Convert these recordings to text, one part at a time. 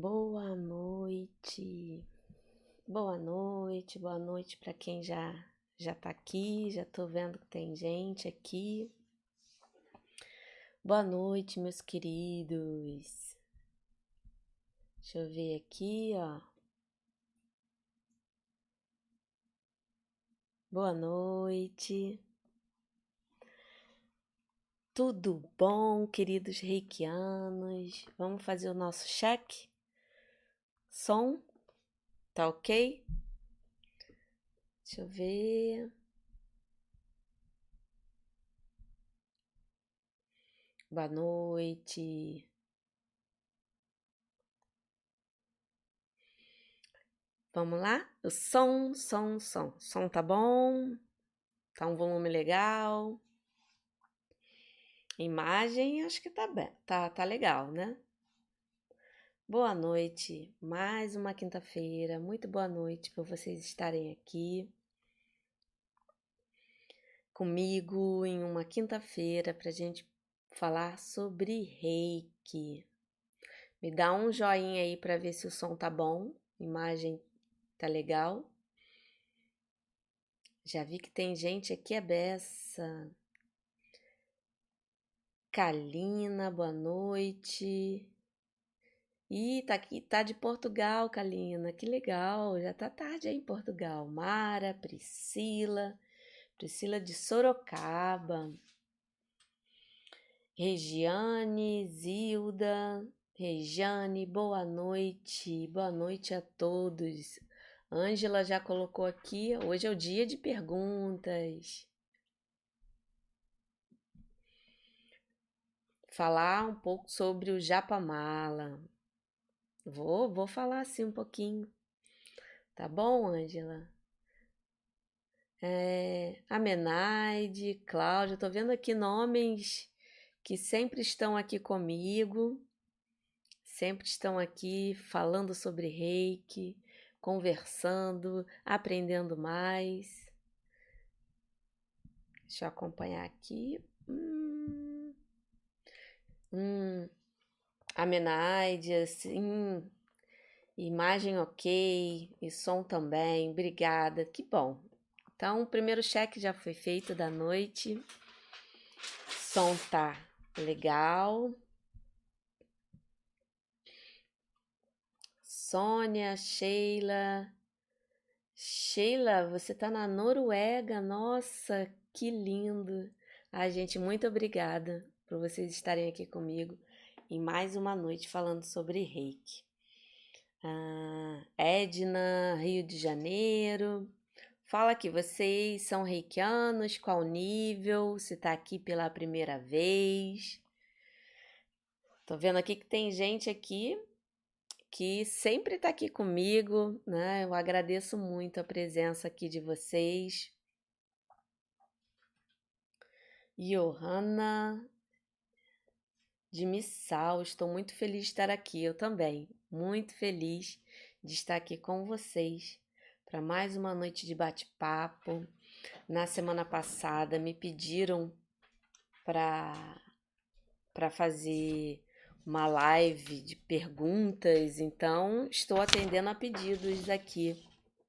Boa noite. Boa noite, boa noite para quem já já tá aqui, já tô vendo que tem gente aqui. Boa noite, meus queridos. Deixa eu ver aqui, ó. Boa noite. Tudo bom, queridos reikianos? Vamos fazer o nosso cheque? Som? Tá ok? Deixa eu ver. Boa noite. Vamos lá? O som, som, som. Som tá bom? Tá um volume legal? Imagem, acho que tá bem, tá, tá legal, né? Boa noite, mais uma quinta-feira. Muito boa noite por vocês estarem aqui comigo em uma quinta-feira para gente falar sobre reiki. Me dá um joinha aí para ver se o som tá bom, imagem tá legal. Já vi que tem gente aqui a beça. Kalina, boa noite. Ih, tá aqui, tá de Portugal, Kalina. Que legal. Já tá tarde aí em Portugal. Mara, Priscila, Priscila de Sorocaba. Regiane, Zilda, Regiane, boa noite. Boa noite a todos. Ângela já colocou aqui, hoje é o dia de perguntas. Falar um pouco sobre o Japamala. Vou, vou falar assim um pouquinho. Tá bom, Ângela? É, Amenaide, Cláudia, tô vendo aqui nomes que sempre estão aqui comigo, sempre estão aqui falando sobre reiki, conversando, aprendendo mais. Deixa eu acompanhar aqui. Hum, hum, Amenaide, assim, imagem ok, e som também, obrigada, que bom. Então, o primeiro cheque já foi feito da noite, som tá legal. Sônia, Sheila. Sheila, você tá na Noruega, nossa, que lindo. Ai, gente, muito obrigada por vocês estarem aqui comigo em mais uma noite falando sobre reiki. Ah, Edna, Rio de Janeiro. Fala aqui, vocês são reikianos? Qual nível? Se tá aqui pela primeira vez? Tô vendo aqui que tem gente aqui que sempre tá aqui comigo, né? Eu agradeço muito a presença aqui de vocês. Johanna de Missal, estou muito feliz de estar aqui. Eu também, muito feliz de estar aqui com vocês para mais uma noite de bate-papo. Na semana passada me pediram para para fazer uma live de perguntas, então estou atendendo a pedidos aqui,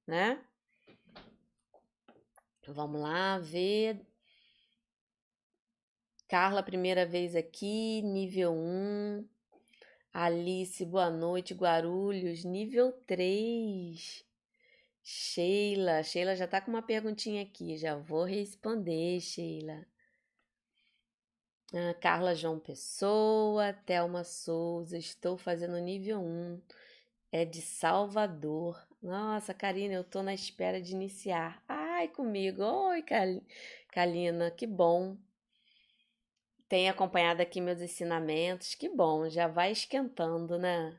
né? Vamos lá ver. Carla, primeira vez aqui, nível 1. Alice, boa noite, Guarulhos, nível 3. Sheila, Sheila já tá com uma perguntinha aqui, já vou responder, Sheila. Ah, Carla João Pessoa, Thelma Souza, estou fazendo nível 1, é de Salvador. Nossa, Karina, eu tô na espera de iniciar. Ai, comigo. Oi, Kalina, que bom. Tem acompanhado aqui meus ensinamentos, que bom, já vai esquentando, né?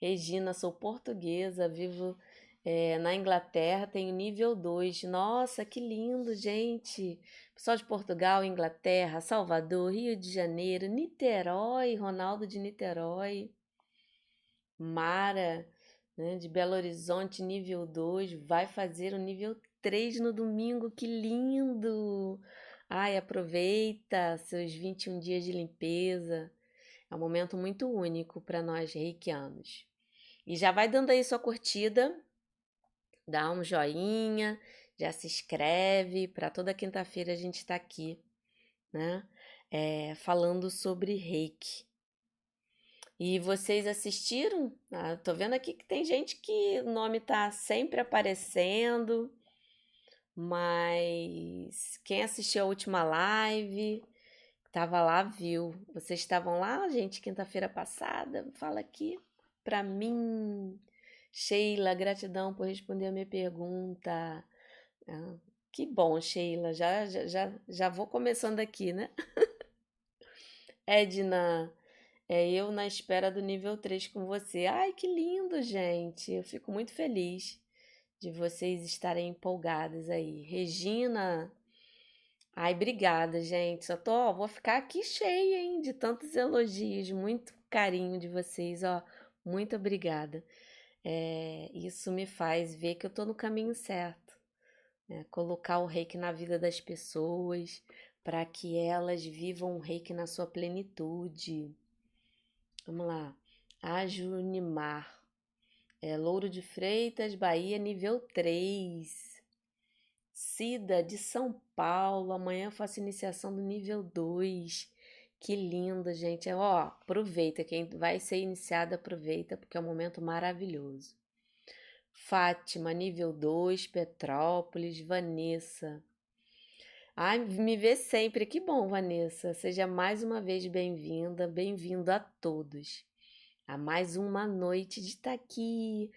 Regina, sou portuguesa, vivo é, na Inglaterra tem o nível 2. Nossa, que lindo, gente! Pessoal de Portugal, Inglaterra, Salvador, Rio de Janeiro, Niterói, Ronaldo de Niterói, Mara, né, de Belo Horizonte, nível 2, vai fazer o nível 3 no domingo, que lindo! Ai, aproveita seus 21 dias de limpeza. É um momento muito único para nós reikianos. E já vai dando aí sua curtida, dá um joinha, já se inscreve. Para toda quinta-feira a gente está aqui, né? É, falando sobre reiki. E vocês assistiram? Ah, tô vendo aqui que tem gente que o nome tá sempre aparecendo, mas quem assistiu a última live, tava lá, viu. Vocês estavam lá, gente, quinta-feira passada? Fala aqui para mim. Sheila, gratidão por responder a minha pergunta. Ah, que bom, Sheila. Já, já, já, já vou começando aqui, né? Edna, é eu na espera do nível 3 com você. Ai, que lindo, gente. Eu fico muito feliz de vocês estarem empolgadas aí. Regina, ai, obrigada, gente. Só tô, ó, vou ficar aqui cheia, hein, de tantos elogios, muito carinho de vocês, ó. Muito obrigada. É, isso me faz ver que eu tô no caminho certo. Né? Colocar o reiki na vida das pessoas para que elas vivam o reiki na sua plenitude Vamos lá. Ajunimar. É, Louro de Freitas, Bahia, nível 3. Cida, de São Paulo. Amanhã eu faço iniciação do nível 2. Que lindo, gente. É, ó, aproveita. Quem vai ser iniciado, aproveita, porque é um momento maravilhoso. Fátima, nível 2, Petrópolis, Vanessa. Ai, me vê sempre. Que bom, Vanessa. Seja mais uma vez bem-vinda, bem-vindo a todos. A mais uma noite de estar tá aqui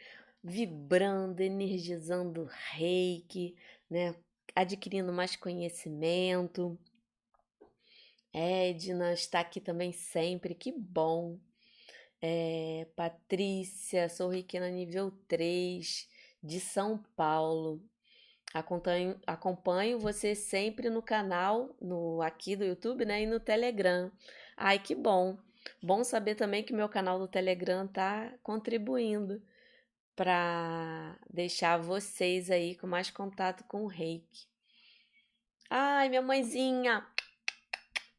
vibrando, energizando reiki, né? Adquirindo mais conhecimento. Edna está aqui também sempre, que bom. É, Patrícia, sou reikiana nível 3 de São Paulo. Acompanho, acompanho você sempre no canal, no aqui do YouTube, né, e no Telegram. Ai, que bom. Bom saber também que meu canal do Telegram tá contribuindo para deixar vocês aí com mais contato com o Reiki. Ai, minha mãezinha.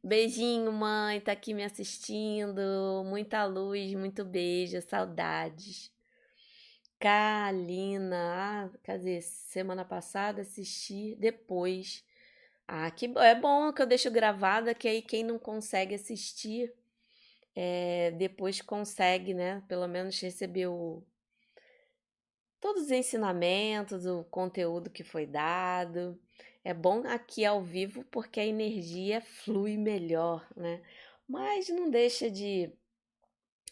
Beijinho, mãe, tá aqui me assistindo. Muita luz, muito beijo, saudades. Kalina, ah, quer dizer, semana passada assisti depois. Ah, que é bom que eu deixo gravada, que aí quem não consegue assistir, é, depois consegue, né? Pelo menos receber o, todos os ensinamentos, o conteúdo que foi dado. É bom aqui ao vivo porque a energia flui melhor, né? Mas não deixa de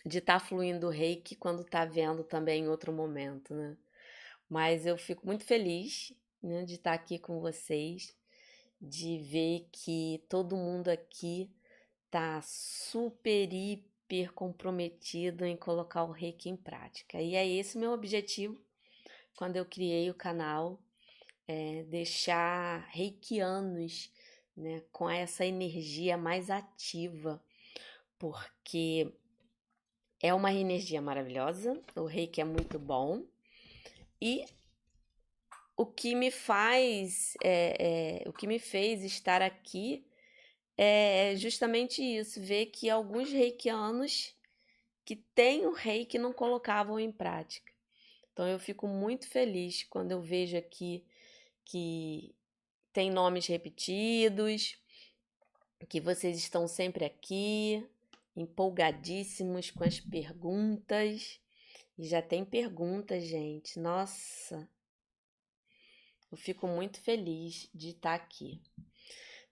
de estar tá fluindo o reiki quando tá vendo também em outro momento, né? Mas eu fico muito feliz né, de estar tá aqui com vocês, de ver que todo mundo aqui tá super, hiper comprometido em colocar o reiki em prática. E é esse meu objetivo quando eu criei o canal, é deixar reikianos né, com essa energia mais ativa, porque é uma energia maravilhosa, o reiki é muito bom. E o que me faz, é, é, o que me fez estar aqui é justamente isso, ver que alguns reikianos que têm o reiki não colocavam em prática. Então eu fico muito feliz quando eu vejo aqui que tem nomes repetidos, que vocês estão sempre aqui, empolgadíssimos com as perguntas. E já tem perguntas, gente. Nossa, eu fico muito feliz de estar aqui.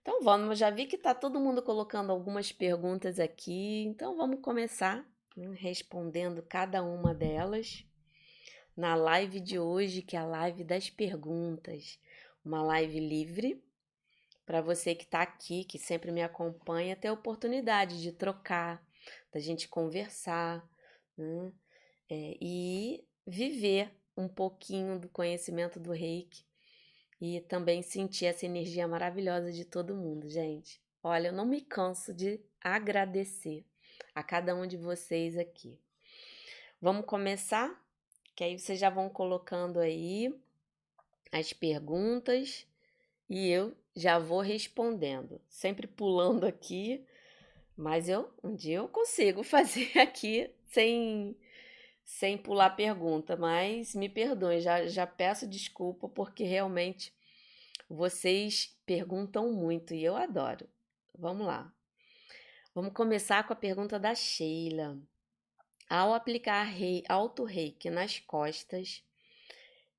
Então vamos, já vi que está todo mundo colocando algumas perguntas aqui, então vamos começar né, respondendo cada uma delas na live de hoje, que é a live das perguntas, uma live livre para você que está aqui, que sempre me acompanha, ter a oportunidade de trocar, da gente conversar né? é, e viver um pouquinho do conhecimento do reiki e também sentir essa energia maravilhosa de todo mundo, gente. Olha, eu não me canso de agradecer a cada um de vocês aqui. Vamos começar? Que aí vocês já vão colocando aí as perguntas e eu já vou respondendo, sempre pulando aqui, mas eu um dia eu consigo fazer aqui sem sem pular pergunta, mas me perdoem, já, já peço desculpa porque realmente vocês perguntam muito e eu adoro. Vamos lá. Vamos começar com a pergunta da Sheila. Ao aplicar rei, alto reiki nas costas,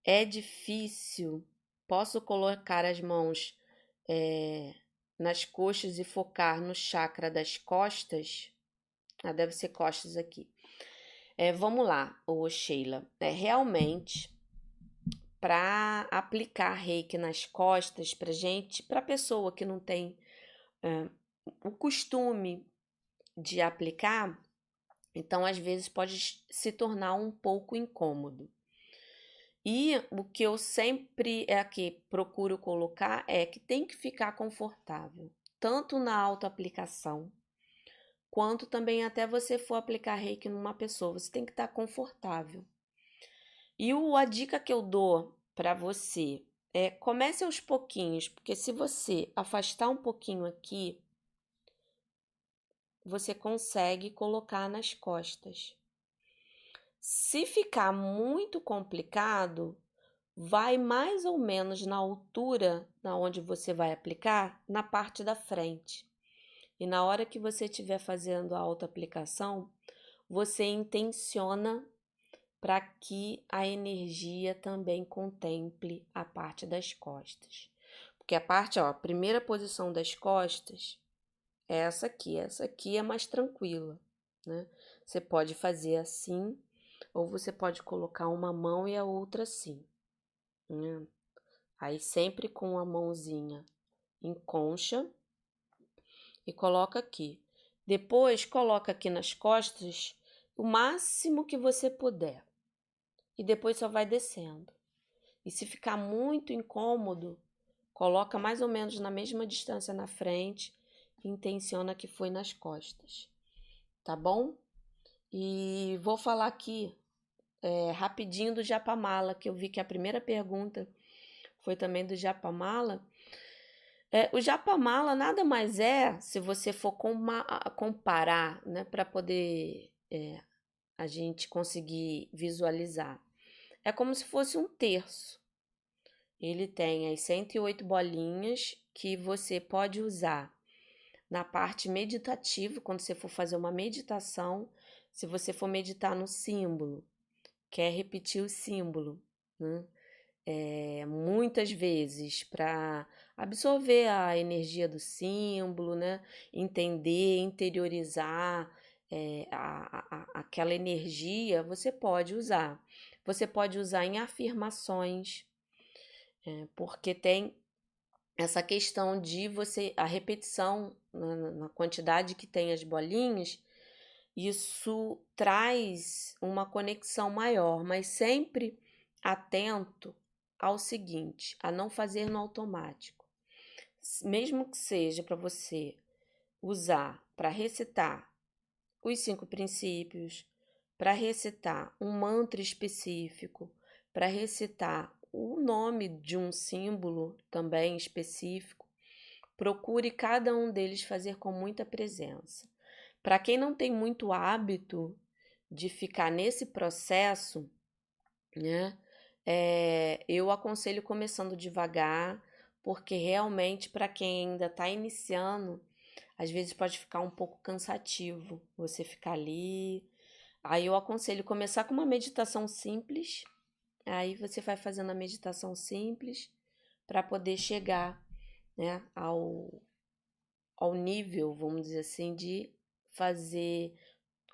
é difícil. Posso colocar as mãos é, nas coxas e focar no chakra das costas? Ah, deve ser costas aqui. É, vamos lá, ô Sheila. É, realmente, para aplicar reiki nas costas, para gente, para pessoa que não tem é, o costume de aplicar, então às vezes pode se tornar um pouco incômodo. E o que eu sempre é aqui procuro colocar é que tem que ficar confortável, tanto na autoaplicação, quanto também até você for aplicar reiki numa pessoa, você tem que estar confortável. E o, a dica que eu dou para você é comece aos pouquinhos, porque se você afastar um pouquinho aqui, você consegue colocar nas costas. Se ficar muito complicado, vai mais ou menos na altura na onde você vai aplicar, na parte da frente. E na hora que você estiver fazendo a autoaplicação, você intenciona para que a energia também contemple a parte das costas. Porque a parte, ó, a primeira posição das costas é essa aqui. Essa aqui é mais tranquila, né? Você pode fazer assim ou você pode colocar uma mão e a outra assim. Né? Aí sempre com a mãozinha em concha e coloca aqui. Depois coloca aqui nas costas o máximo que você puder. E depois só vai descendo. E se ficar muito incômodo, coloca mais ou menos na mesma distância na frente e intenciona que foi nas costas. Tá bom? E vou falar aqui é, rapidinho do Japamala, que eu vi que a primeira pergunta foi também do Japamala. É, o Japamala nada mais é, se você for comparar, né, para poder é, a gente conseguir visualizar, é como se fosse um terço. Ele tem as 108 bolinhas que você pode usar na parte meditativa, quando você for fazer uma meditação, se você for meditar no símbolo, quer repetir o símbolo, né? É, muitas vezes para absorver a energia do símbolo, né? entender, interiorizar é, a, a, aquela energia, você pode usar. Você pode usar em afirmações, é, porque tem essa questão de você, a repetição na, na quantidade que tem as bolinhas, isso traz uma conexão maior, mas sempre atento ao seguinte, a não fazer no automático. Mesmo que seja para você usar para recitar os cinco princípios, para recitar um mantra específico, para recitar o nome de um símbolo também específico, procure cada um deles fazer com muita presença. Para quem não tem muito hábito de ficar nesse processo, né? É, eu aconselho começando devagar, porque realmente para quem ainda está iniciando, às vezes pode ficar um pouco cansativo você ficar ali. Aí eu aconselho começar com uma meditação simples. Aí você vai fazendo a meditação simples para poder chegar né, ao, ao nível, vamos dizer assim, de fazer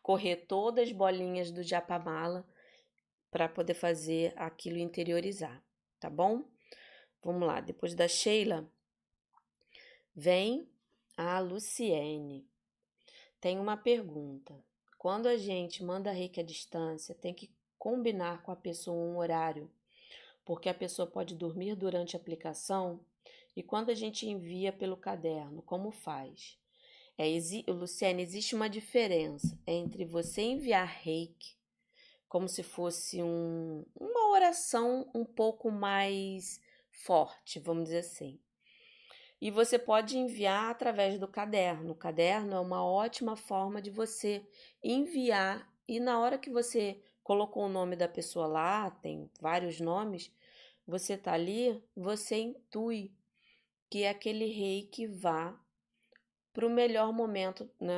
correr todas as bolinhas do japamala para poder fazer aquilo interiorizar, tá bom? Vamos lá, depois da Sheila, vem a Luciene. Tem uma pergunta. Quando a gente manda reiki à distância, tem que combinar com a pessoa um horário, porque a pessoa pode dormir durante a aplicação e quando a gente envia pelo caderno, como faz? É, exi Luciane, existe uma diferença entre você enviar reiki como se fosse um, uma oração um pouco mais forte, vamos dizer assim. E você pode enviar através do caderno. O caderno é uma ótima forma de você enviar e na hora que você colocou o nome da pessoa lá, tem vários nomes, você tá ali, você intui que é aquele rei que vá para o melhor momento, né?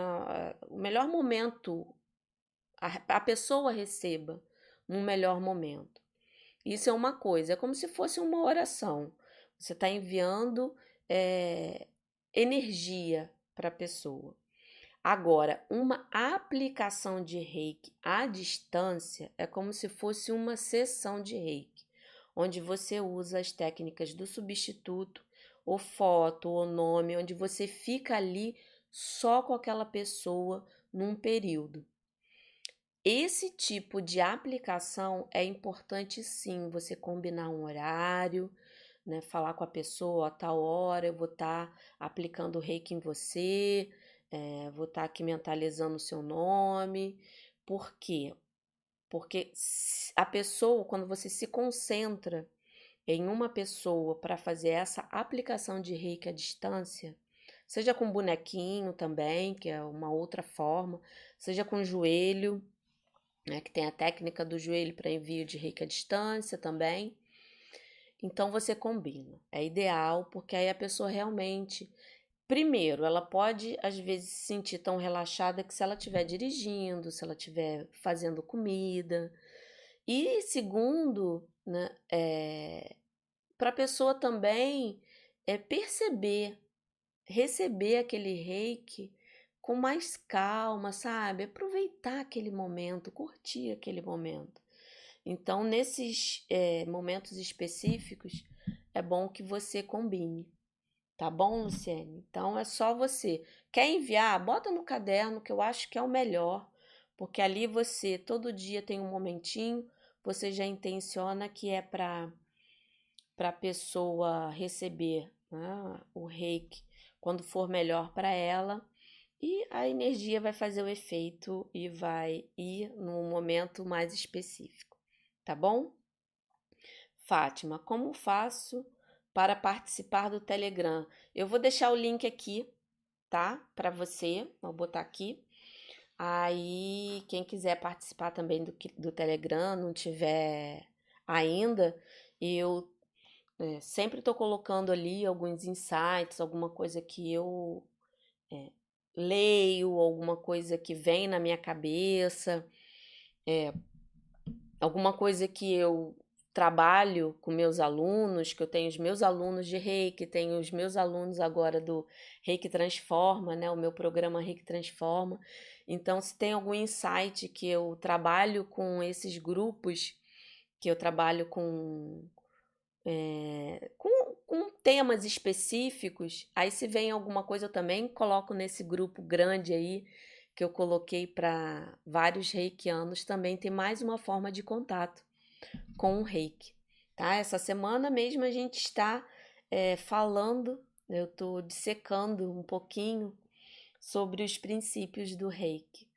o melhor momento, a, a pessoa receba um melhor momento. Isso é uma coisa, é como se fosse uma oração. Você está enviando é, energia para a pessoa. Agora, uma aplicação de reiki à distância é como se fosse uma sessão de reiki, onde você usa as técnicas do substituto, ou foto, ou nome, onde você fica ali só com aquela pessoa num período. Esse tipo de aplicação é importante sim, você combinar um horário, né, falar com a pessoa a tal hora eu vou estar tá aplicando o reiki em você, é, vou estar tá aqui mentalizando o seu nome. Por quê? Porque a pessoa, quando você se concentra em uma pessoa para fazer essa aplicação de reiki à distância, seja com bonequinho também, que é uma outra forma, seja com joelho, né, que tem a técnica do joelho para envio de à distância também. Então você combina. É ideal porque aí a pessoa realmente Primeiro, ela pode às vezes se sentir tão relaxada que se ela estiver dirigindo, se ela estiver fazendo comida. E segundo, né, é, para a pessoa também é perceber, receber aquele reiki com mais calma, sabe? Aproveitar aquele momento, curtir aquele momento. Então, nesses é, momentos específicos, é bom que você combine. Tá bom, Luciene? Então é só você. Quer enviar? Bota no caderno que eu acho que é o melhor, porque ali você todo dia tem um momentinho, você já intenciona que é para para a pessoa receber né, o reiki quando for melhor para ela e a energia vai fazer o efeito e vai ir num momento mais específico, tá bom? Fátima, como faço para participar do Telegram. Eu vou deixar o link aqui, tá? Para você, vou botar aqui. Aí, quem quiser participar também do, do Telegram, não tiver ainda, eu é, sempre estou colocando ali alguns insights, alguma coisa que eu é, leio, alguma coisa que vem na minha cabeça, é, alguma coisa que eu trabalho com meus alunos, que eu tenho os meus alunos de Reiki, tenho os meus alunos agora do Reiki Transforma, né, o meu programa Reiki Transforma. Então, se tem algum insight que eu trabalho com esses grupos, que eu trabalho com, é, com, com temas específicos, aí se vem alguma coisa eu também coloco nesse grupo grande aí, que eu coloquei para vários reikianos, também tem mais uma forma de contato com o reiki. Tá? Essa semana mesmo a gente está é, falando, eu estou dissecando um pouquinho sobre os princípios do reiki,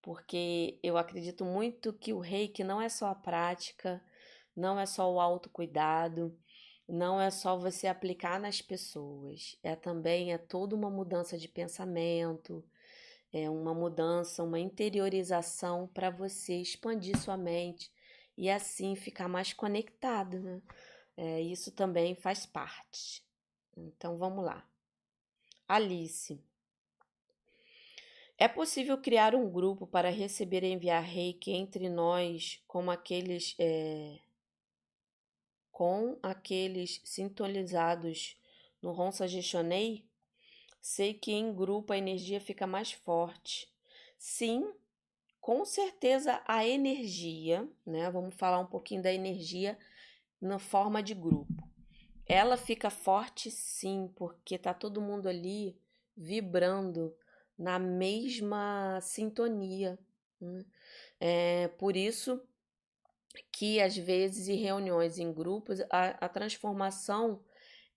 porque eu acredito muito que o reiki não é só a prática, não é só o autocuidado, não é só você aplicar nas pessoas, é também é toda uma mudança de pensamento, é uma mudança, uma interiorização para você expandir sua mente, e assim ficar mais conectado, né? É, isso também faz parte. Então vamos lá. Alice. É possível criar um grupo para receber e enviar reiki entre nós, como aqueles é, com aqueles sintonizados no Ronsa Geshonei? Sei que em grupo a energia fica mais forte. Sim, com certeza a energia, né? Vamos falar um pouquinho da energia na forma de grupo. Ela fica forte sim, porque tá todo mundo ali vibrando na mesma sintonia. Né? É por isso que às vezes em reuniões em grupos a, a transformação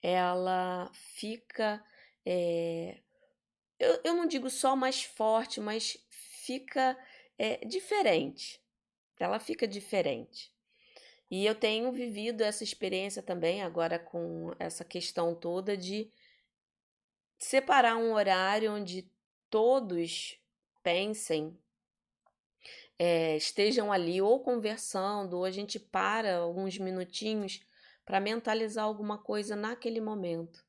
ela fica é, eu, eu não digo só mais forte, mas fica é diferente. Ela fica diferente. E eu tenho vivido essa experiência também agora com essa questão toda de separar um horário onde todos pensem é, estejam ali ou conversando, ou a gente para alguns minutinhos para mentalizar alguma coisa naquele momento.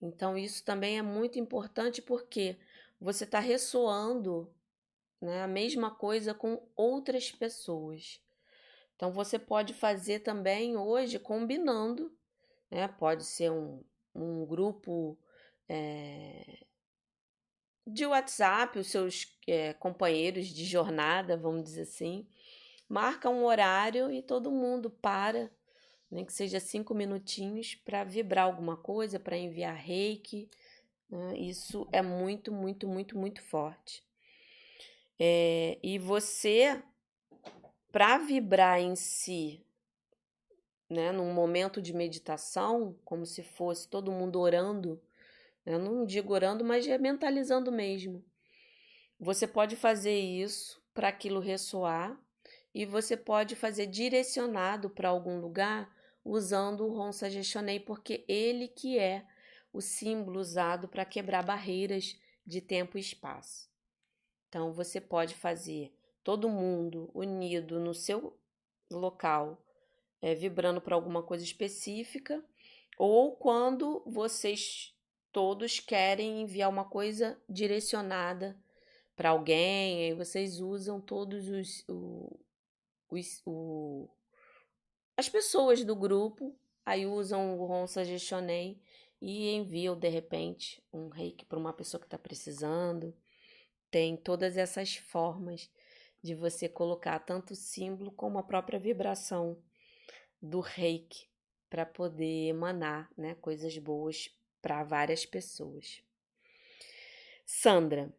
Então, isso também é muito importante porque você está ressoando né, a mesma coisa com outras pessoas. Então, você pode fazer também hoje combinando, né? Pode ser um, um grupo é, de WhatsApp, os seus é, companheiros de jornada, vamos dizer assim, marca um horário e todo mundo para, nem que seja cinco minutinhos, para vibrar alguma coisa, para enviar reiki. Né? Isso é muito, muito, muito, muito forte. É, e você, para vibrar em si, né, num momento de meditação, como se fosse todo mundo orando, eu não digo orando, mas é mentalizando mesmo. Você pode fazer isso para aquilo ressoar e você pode fazer direcionado para algum lugar usando o Ronsa Gestionei, porque ele que é o símbolo usado para quebrar barreiras de tempo e espaço. Então você pode fazer todo mundo unido no seu local, é, vibrando para alguma coisa específica, ou quando vocês todos querem enviar uma coisa direcionada para alguém, aí vocês usam todos os, o, os o, as pessoas do grupo, aí usam o Ronsa Gestionei e enviam de repente um reiki para uma pessoa que está precisando. Tem todas essas formas de você colocar tanto o símbolo como a própria vibração do reiki para poder emanar né, coisas boas para várias pessoas. Sandra,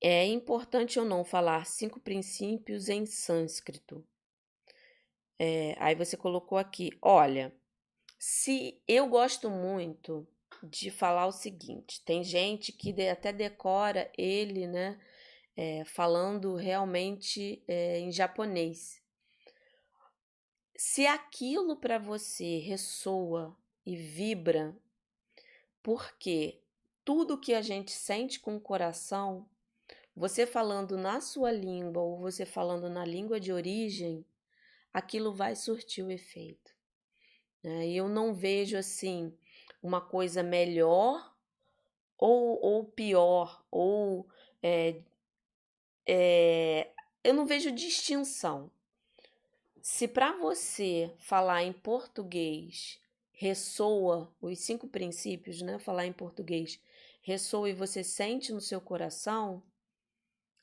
é importante ou não falar cinco princípios em sânscrito? É, aí você colocou aqui, olha, se eu gosto muito de falar o seguinte, tem gente que até decora ele, né, é, falando realmente é, em japonês. Se aquilo para você ressoa e vibra porque tudo que a gente sente com o coração, você falando na sua língua ou você falando na língua de origem, aquilo vai surtir o efeito. Né? Eu não vejo assim uma coisa melhor ou, ou pior, ou é, é, eu não vejo distinção. Se para você falar em português ressoa, os cinco princípios, né? Falar em português, ressoa e você sente no seu coração,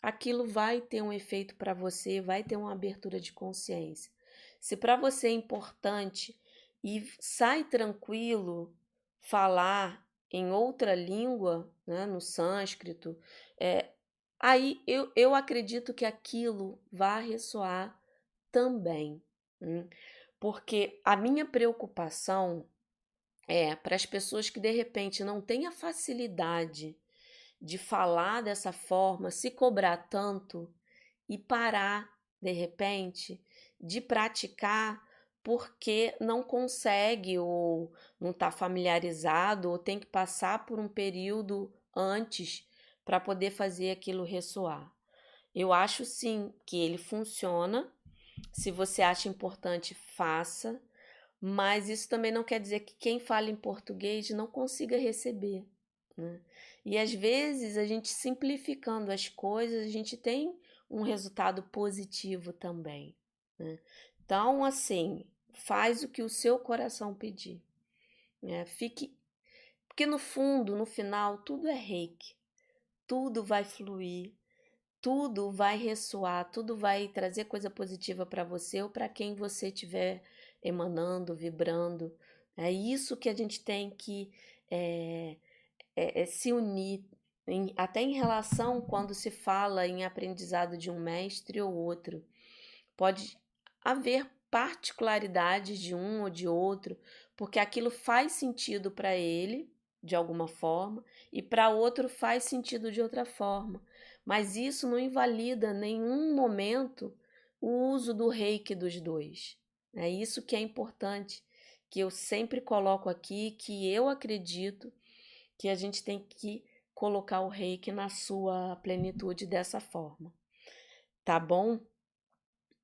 aquilo vai ter um efeito para você, vai ter uma abertura de consciência. Se para você é importante e sai tranquilo falar em outra língua, né, no sânscrito, é, aí eu, eu acredito que aquilo vai ressoar também. Hum? Porque a minha preocupação é para as pessoas que de repente não têm a facilidade de falar dessa forma, se cobrar tanto e parar de repente de praticar porque não consegue ou não está familiarizado ou tem que passar por um período antes para poder fazer aquilo ressoar. Eu acho sim que ele funciona se você acha importante, faça, mas isso também não quer dizer que quem fala em português não consiga receber. Né? E às vezes a gente simplificando as coisas, a gente tem um resultado positivo também. Né? Então, assim, faz o que o seu coração pedir. Né? Fique. Porque no fundo, no final, tudo é reiki. Tudo vai fluir, tudo vai ressoar, tudo vai trazer coisa positiva para você ou para quem você estiver emanando, vibrando. É isso que a gente tem que é, é, é se unir, em, até em relação quando se fala em aprendizado de um mestre ou outro. Pode haver particularidades de um ou de outro, porque aquilo faz sentido para ele, de alguma forma, e para outro faz sentido de outra forma mas isso não invalida nenhum momento o uso do reiki dos dois. É isso que é importante, que eu sempre coloco aqui, que eu acredito que a gente tem que colocar o reiki na sua plenitude dessa forma. Tá bom?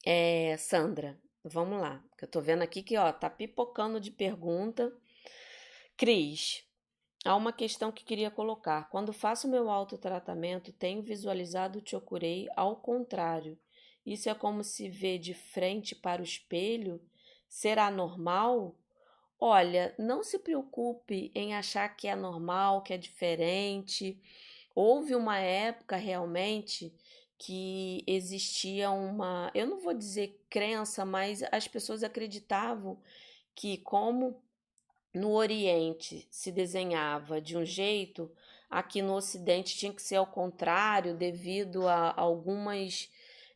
É, Sandra, vamos lá. Eu tô vendo aqui que, ó, tá pipocando de pergunta. Cris, há uma questão que queria colocar. Quando faço meu autotratamento, tenho visualizado o Chokurei ao contrário. Isso é como se vê de frente para o espelho? Será normal? Olha, não se preocupe em achar que é normal, que é diferente. Houve uma época realmente que existia uma, eu não vou dizer crença, mas as pessoas acreditavam que como no Oriente se desenhava de um jeito, aqui no Ocidente tinha que ser ao contrário, devido a algumas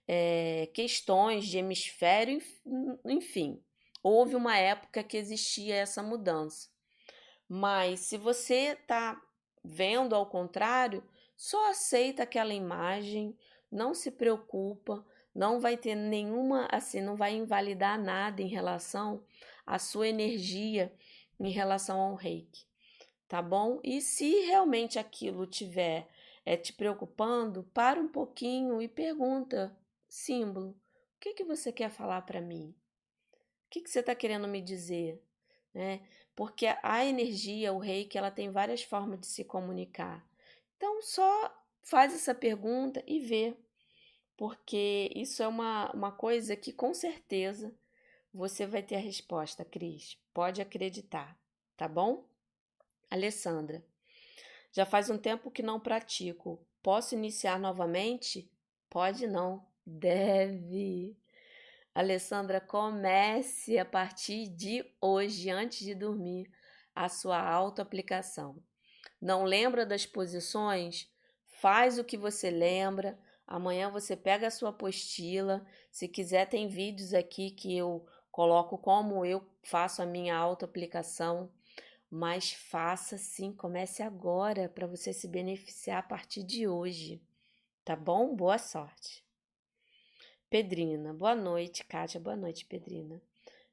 é, questões de hemisfério, enfim. Houve uma época que existia essa mudança. Mas se você está vendo ao contrário, só aceita aquela imagem, não se preocupa, não vai ter nenhuma, assim, não vai invalidar nada em relação à sua energia em relação ao reiki, tá bom? E se realmente aquilo tiver é, te preocupando, para um pouquinho e pergunta, símbolo, o que, que você quer falar para mim? O que, que você está querendo me dizer? Né? Porque a energia, o reiki, ela tem várias formas de se comunicar. Então, só faz essa pergunta e vê, porque isso é uma, uma coisa que com certeza você vai ter a resposta, Cris. Pode acreditar, tá bom? Alessandra, já faz um tempo que não pratico. Posso iniciar novamente? Pode não, deve. Alessandra, comece a partir de hoje, antes de dormir, a sua autoaplicação. Não lembra das posições? Faz o que você lembra. Amanhã você pega a sua apostila. Se quiser, tem vídeos aqui que eu coloco como eu faço a minha autoaplicação. Mas faça sim, comece agora para você se beneficiar a partir de hoje. Tá bom? Boa sorte. Pedrina, boa noite, Kátia. Boa noite, Pedrina.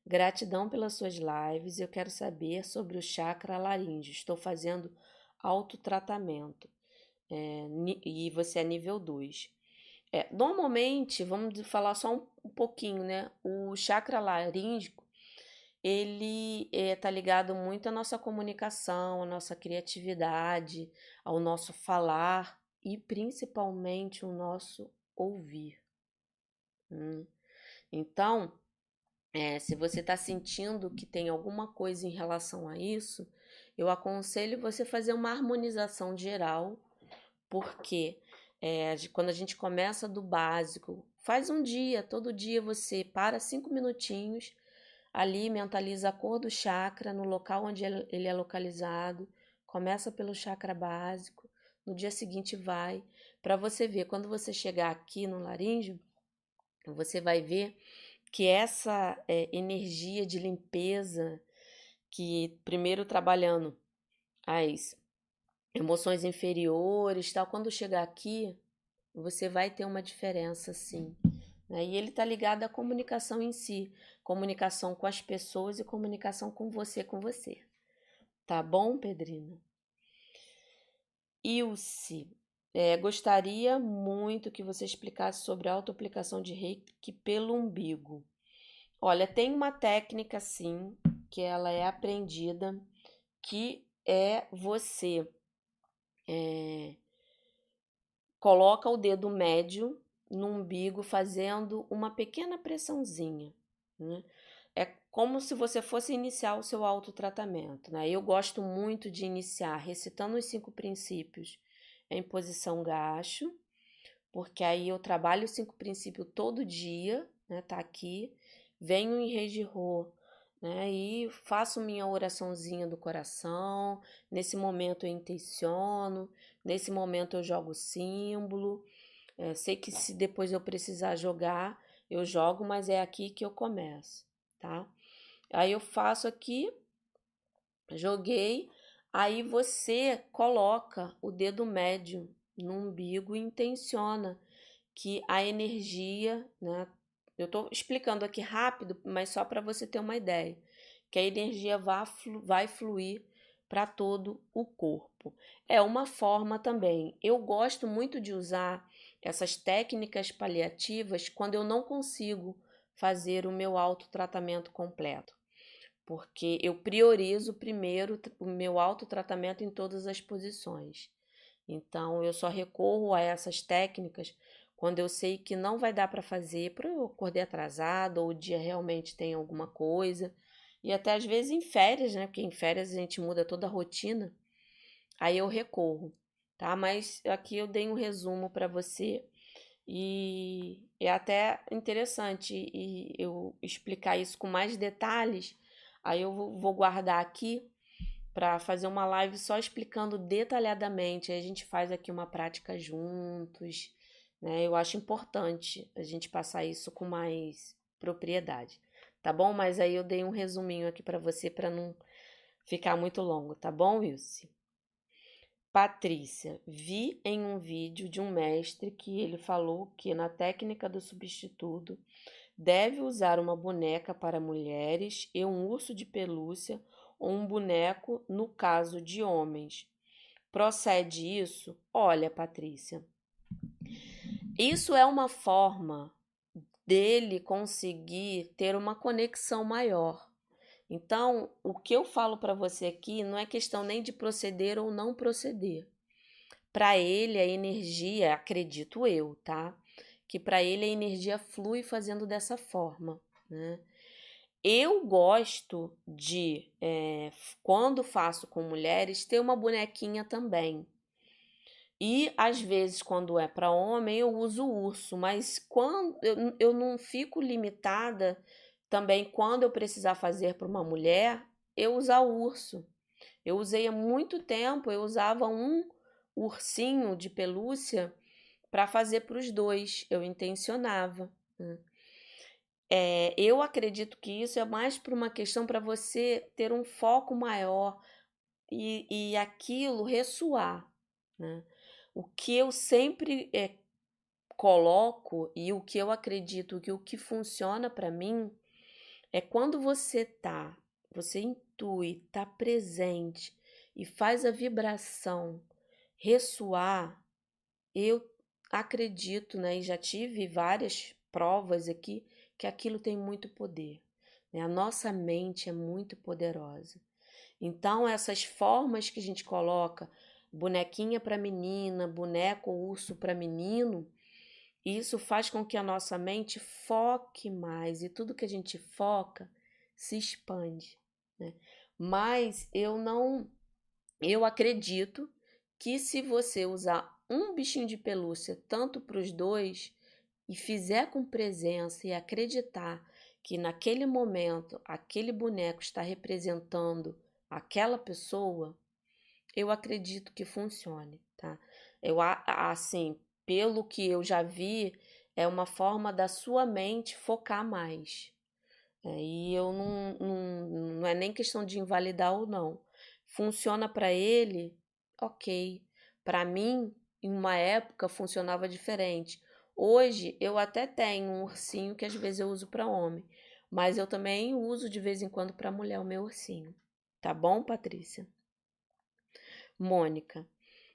Gratidão pelas suas lives. Eu quero saber sobre o chakra laríngeo. Estou fazendo autotratamento é, e você é nível 2. É, normalmente, vamos falar só um, um pouquinho, né? O chakra laríngico, ele está é, ligado muito à nossa comunicação, à nossa criatividade, ao nosso falar e principalmente o nosso ouvir. Hum. Então, é, se você está sentindo que tem alguma coisa em relação a isso, eu aconselho você fazer uma harmonização geral, porque é, quando a gente começa do básico, faz um dia, todo dia você para cinco minutinhos, ali mentaliza a cor do chakra no local onde ele é localizado, começa pelo chakra básico, no dia seguinte vai, para você ver, quando você chegar aqui no laríngeo, você vai ver que essa é, energia de limpeza, que primeiro trabalhando as emoções inferiores, tal, quando chegar aqui, você vai ter uma diferença, sim. Né? E ele está ligado à comunicação em si, comunicação com as pessoas e comunicação com você, com você. Tá bom, Pedrina? Ilse, é, gostaria muito que você explicasse sobre a autoaplicação de reiki pelo umbigo. Olha, tem uma técnica, sim, que ela é aprendida, que é você é, coloca o dedo médio no umbigo fazendo uma pequena pressãozinha. Né? É como se você fosse iniciar o seu autotratamento. Né? Eu gosto muito de iniciar recitando os cinco princípios em posição gacho, porque aí eu trabalho os cinco princípios todo dia, né? Tá aqui, venho em Rejirô né? E faço minha oraçãozinha do coração. Nesse momento eu intenciono, nesse momento eu jogo símbolo. É, sei que se depois eu precisar jogar, eu jogo, mas é aqui que eu começo, tá? Aí eu faço aqui, joguei, aí você coloca o dedo médio no umbigo e intenciona que a energia, né, eu estou explicando aqui rápido, mas só para você ter uma ideia, que a energia vai, flu vai fluir para todo o corpo. É uma forma também. Eu gosto muito de usar essas técnicas paliativas quando eu não consigo fazer o meu autotratamento completo. Porque eu priorizo primeiro o meu autotratamento em todas as posições. Então, eu só recorro a essas técnicas quando eu sei que não vai dar para fazer, para eu acordar atrasado ou o dia realmente tem alguma coisa. E até às vezes em férias, né? Porque em férias a gente muda toda a rotina. Aí eu recorro, tá? Mas aqui eu dei um resumo para você e é até interessante e eu explicar isso com mais detalhes. Aí eu vou guardar aqui para fazer uma live só explicando detalhadamente. Aí a gente faz aqui uma prática juntos, né? Eu acho importante a gente passar isso com mais propriedade, tá bom? Mas aí eu dei um resuminho aqui para você para não ficar muito longo, tá bom, Wilson? Patrícia, vi em um vídeo de um mestre que ele falou que na técnica do substituto deve usar uma boneca para mulheres e um urso de pelúcia ou um boneco no caso de homens. Procede isso? Olha, Patrícia, isso é uma forma dele conseguir ter uma conexão maior então, o que eu falo para você aqui não é questão nem de proceder ou não proceder. Para ele, a energia, acredito eu, tá? Que para ele a energia flui fazendo dessa forma, né? Eu gosto de, é, quando faço com mulheres, ter uma bonequinha também. E às vezes, quando é para homem, eu uso urso, mas quando eu, eu não fico limitada também, quando eu precisar fazer para uma mulher, eu usar urso. Eu usei há muito tempo, eu usava um ursinho de pelúcia para fazer para os dois, eu intencionava. Né? É, eu acredito que isso é mais por uma questão para você ter um foco maior e, e aquilo ressoar. Né? O que eu sempre é, coloco e o que eu acredito que o que funciona para mim é quando você tá, você intui, tá presente e faz a vibração ressoar. Eu acredito, né, e já tive várias provas aqui que aquilo tem muito poder. Né? A nossa mente é muito poderosa. Então, essas formas que a gente coloca, bonequinha para menina, boneco urso para menino, isso faz com que a nossa mente foque mais e tudo que a gente foca se expande. Né? Mas eu não, eu acredito que se você usar um bichinho de pelúcia tanto para os dois e fizer com presença e acreditar que naquele momento aquele boneco está representando aquela pessoa, eu acredito que funcione, tá? Eu assim, pelo que eu já vi, é uma forma da sua mente focar mais. É, e eu não, não, não é nem questão de invalidar ou não. Funciona para ele, ok. Para mim, em uma época, funcionava diferente. Hoje, eu até tenho um ursinho que às vezes eu uso para homem, mas eu também uso de vez em quando para mulher o meu ursinho. Tá bom, Patrícia? Mônica,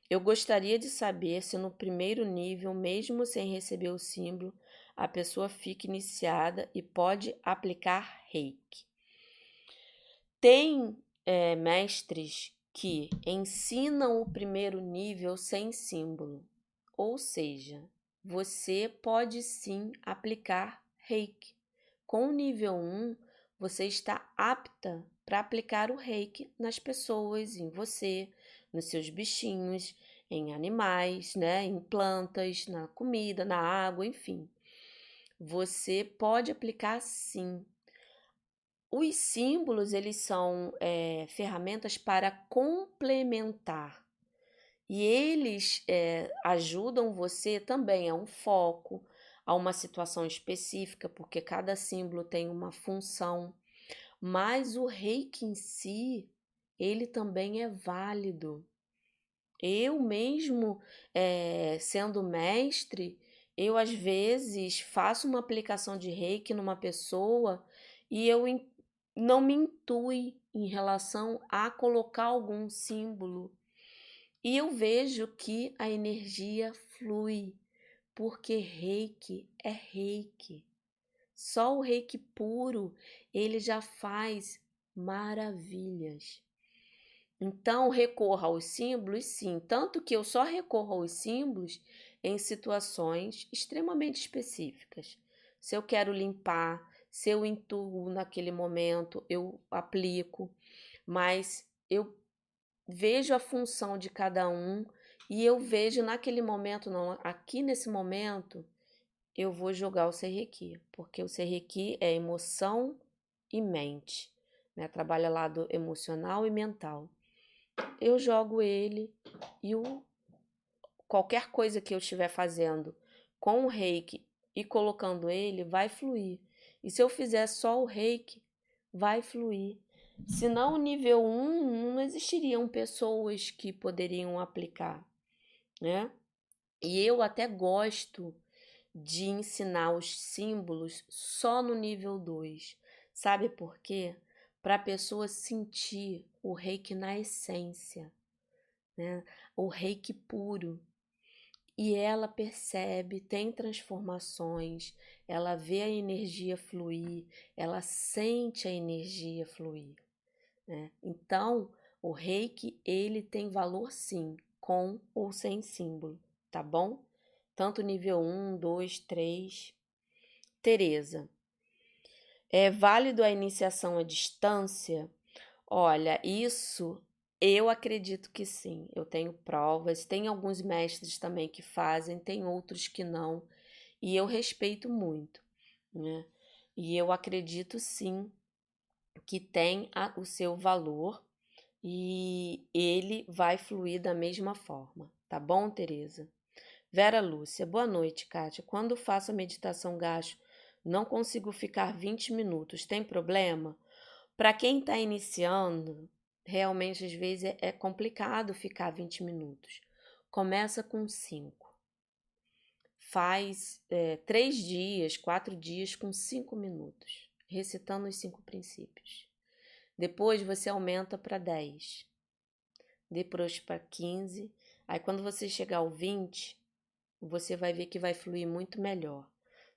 eu gostaria de saber se no primeiro nível, mesmo sem receber o símbolo, a pessoa fica iniciada e pode aplicar reiki. Tem é, mestres que ensinam o primeiro nível sem símbolo, ou seja, você pode sim aplicar reiki. Com o nível 1, você está apta para aplicar o reiki nas pessoas, em você, nos seus bichinhos, em animais, né, em plantas, na comida, na água, enfim. Você pode aplicar sim. Os símbolos, eles são é, ferramentas para complementar. E eles é, ajudam você também a um foco, a uma situação específica, porque cada símbolo tem uma função. Mas o reiki em si, ele também é válido. Eu mesmo, é, sendo mestre, eu às vezes faço uma aplicação de reiki numa pessoa e eu não me intui em relação a colocar algum símbolo. E eu vejo que a energia flui, Porque reiki é reiki. Só o reiki puro, ele já faz maravilhas. Então, recorra aos símbolos, sim. Tanto que eu só recorro aos símbolos em situações extremamente específicas. Se eu quero limpar, se eu intuo naquele momento, eu aplico, mas eu vejo a função de cada um e eu vejo naquele momento, não, aqui nesse momento, eu vou jogar o Serrequi, porque o Serrequi é emoção e mente, né? Trabalha lado emocional e mental. Eu jogo ele e o qualquer coisa que eu estiver fazendo com o reiki e colocando ele vai fluir. E se eu fizer só o reiki, vai fluir. Senão, o nível 1 não existiriam pessoas que poderiam aplicar, né? E eu até gosto de ensinar os símbolos só no nível 2. Sabe por quê? Para a pessoa sentir o reiki na essência, né? o reiki puro. E ela percebe, tem transformações, ela vê a energia fluir, ela sente a energia fluir. Né? Então, o reiki, ele tem valor sim, com ou sem símbolo, tá bom? Tanto nível 1, 2, 3. Tereza, é válido a iniciação à distância? Olha, isso eu acredito que sim. Eu tenho provas, tem alguns mestres também que fazem, tem outros que não, e eu respeito muito, né? E eu acredito sim que tem a, o seu valor e ele vai fluir da mesma forma, tá bom, Tereza? Vera Lúcia, boa noite, Kátia. Quando faço a meditação gasto, não consigo ficar 20 minutos, tem problema? Para quem está iniciando, realmente às vezes é, é complicado ficar 20 minutos. Começa com 5. Faz é, três dias, quatro dias com cinco minutos, recitando os cinco princípios. Depois você aumenta para 10. Depois para 15. Aí quando você chegar ao 20, você vai ver que vai fluir muito melhor.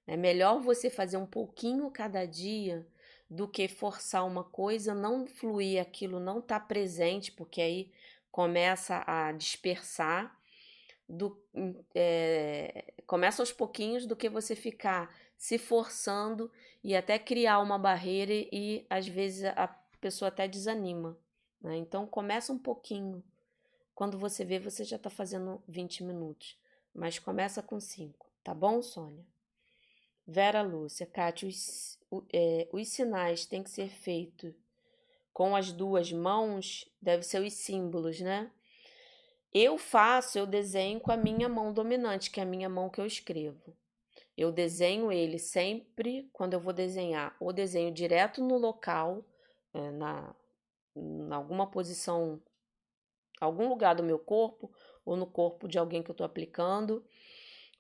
É melhor você fazer um pouquinho cada dia do que forçar uma coisa, não fluir aquilo, não tá presente, porque aí começa a dispersar, do, é, começa aos pouquinhos do que você ficar se forçando e até criar uma barreira e, e às vezes a pessoa até desanima. Né? Então começa um pouquinho. Quando você vê, você já está fazendo 20 minutos. Mas começa com 5, tá bom, Sônia? Vera Lúcia, Kátia, os, é, os sinais têm que ser feitos com as duas mãos, deve ser os símbolos, né? Eu faço, eu desenho com a minha mão dominante, que é a minha mão que eu escrevo. Eu desenho ele sempre quando eu vou desenhar, ou desenho direto no local, é, na, em alguma posição, algum lugar do meu corpo, ou no corpo de alguém que eu estou aplicando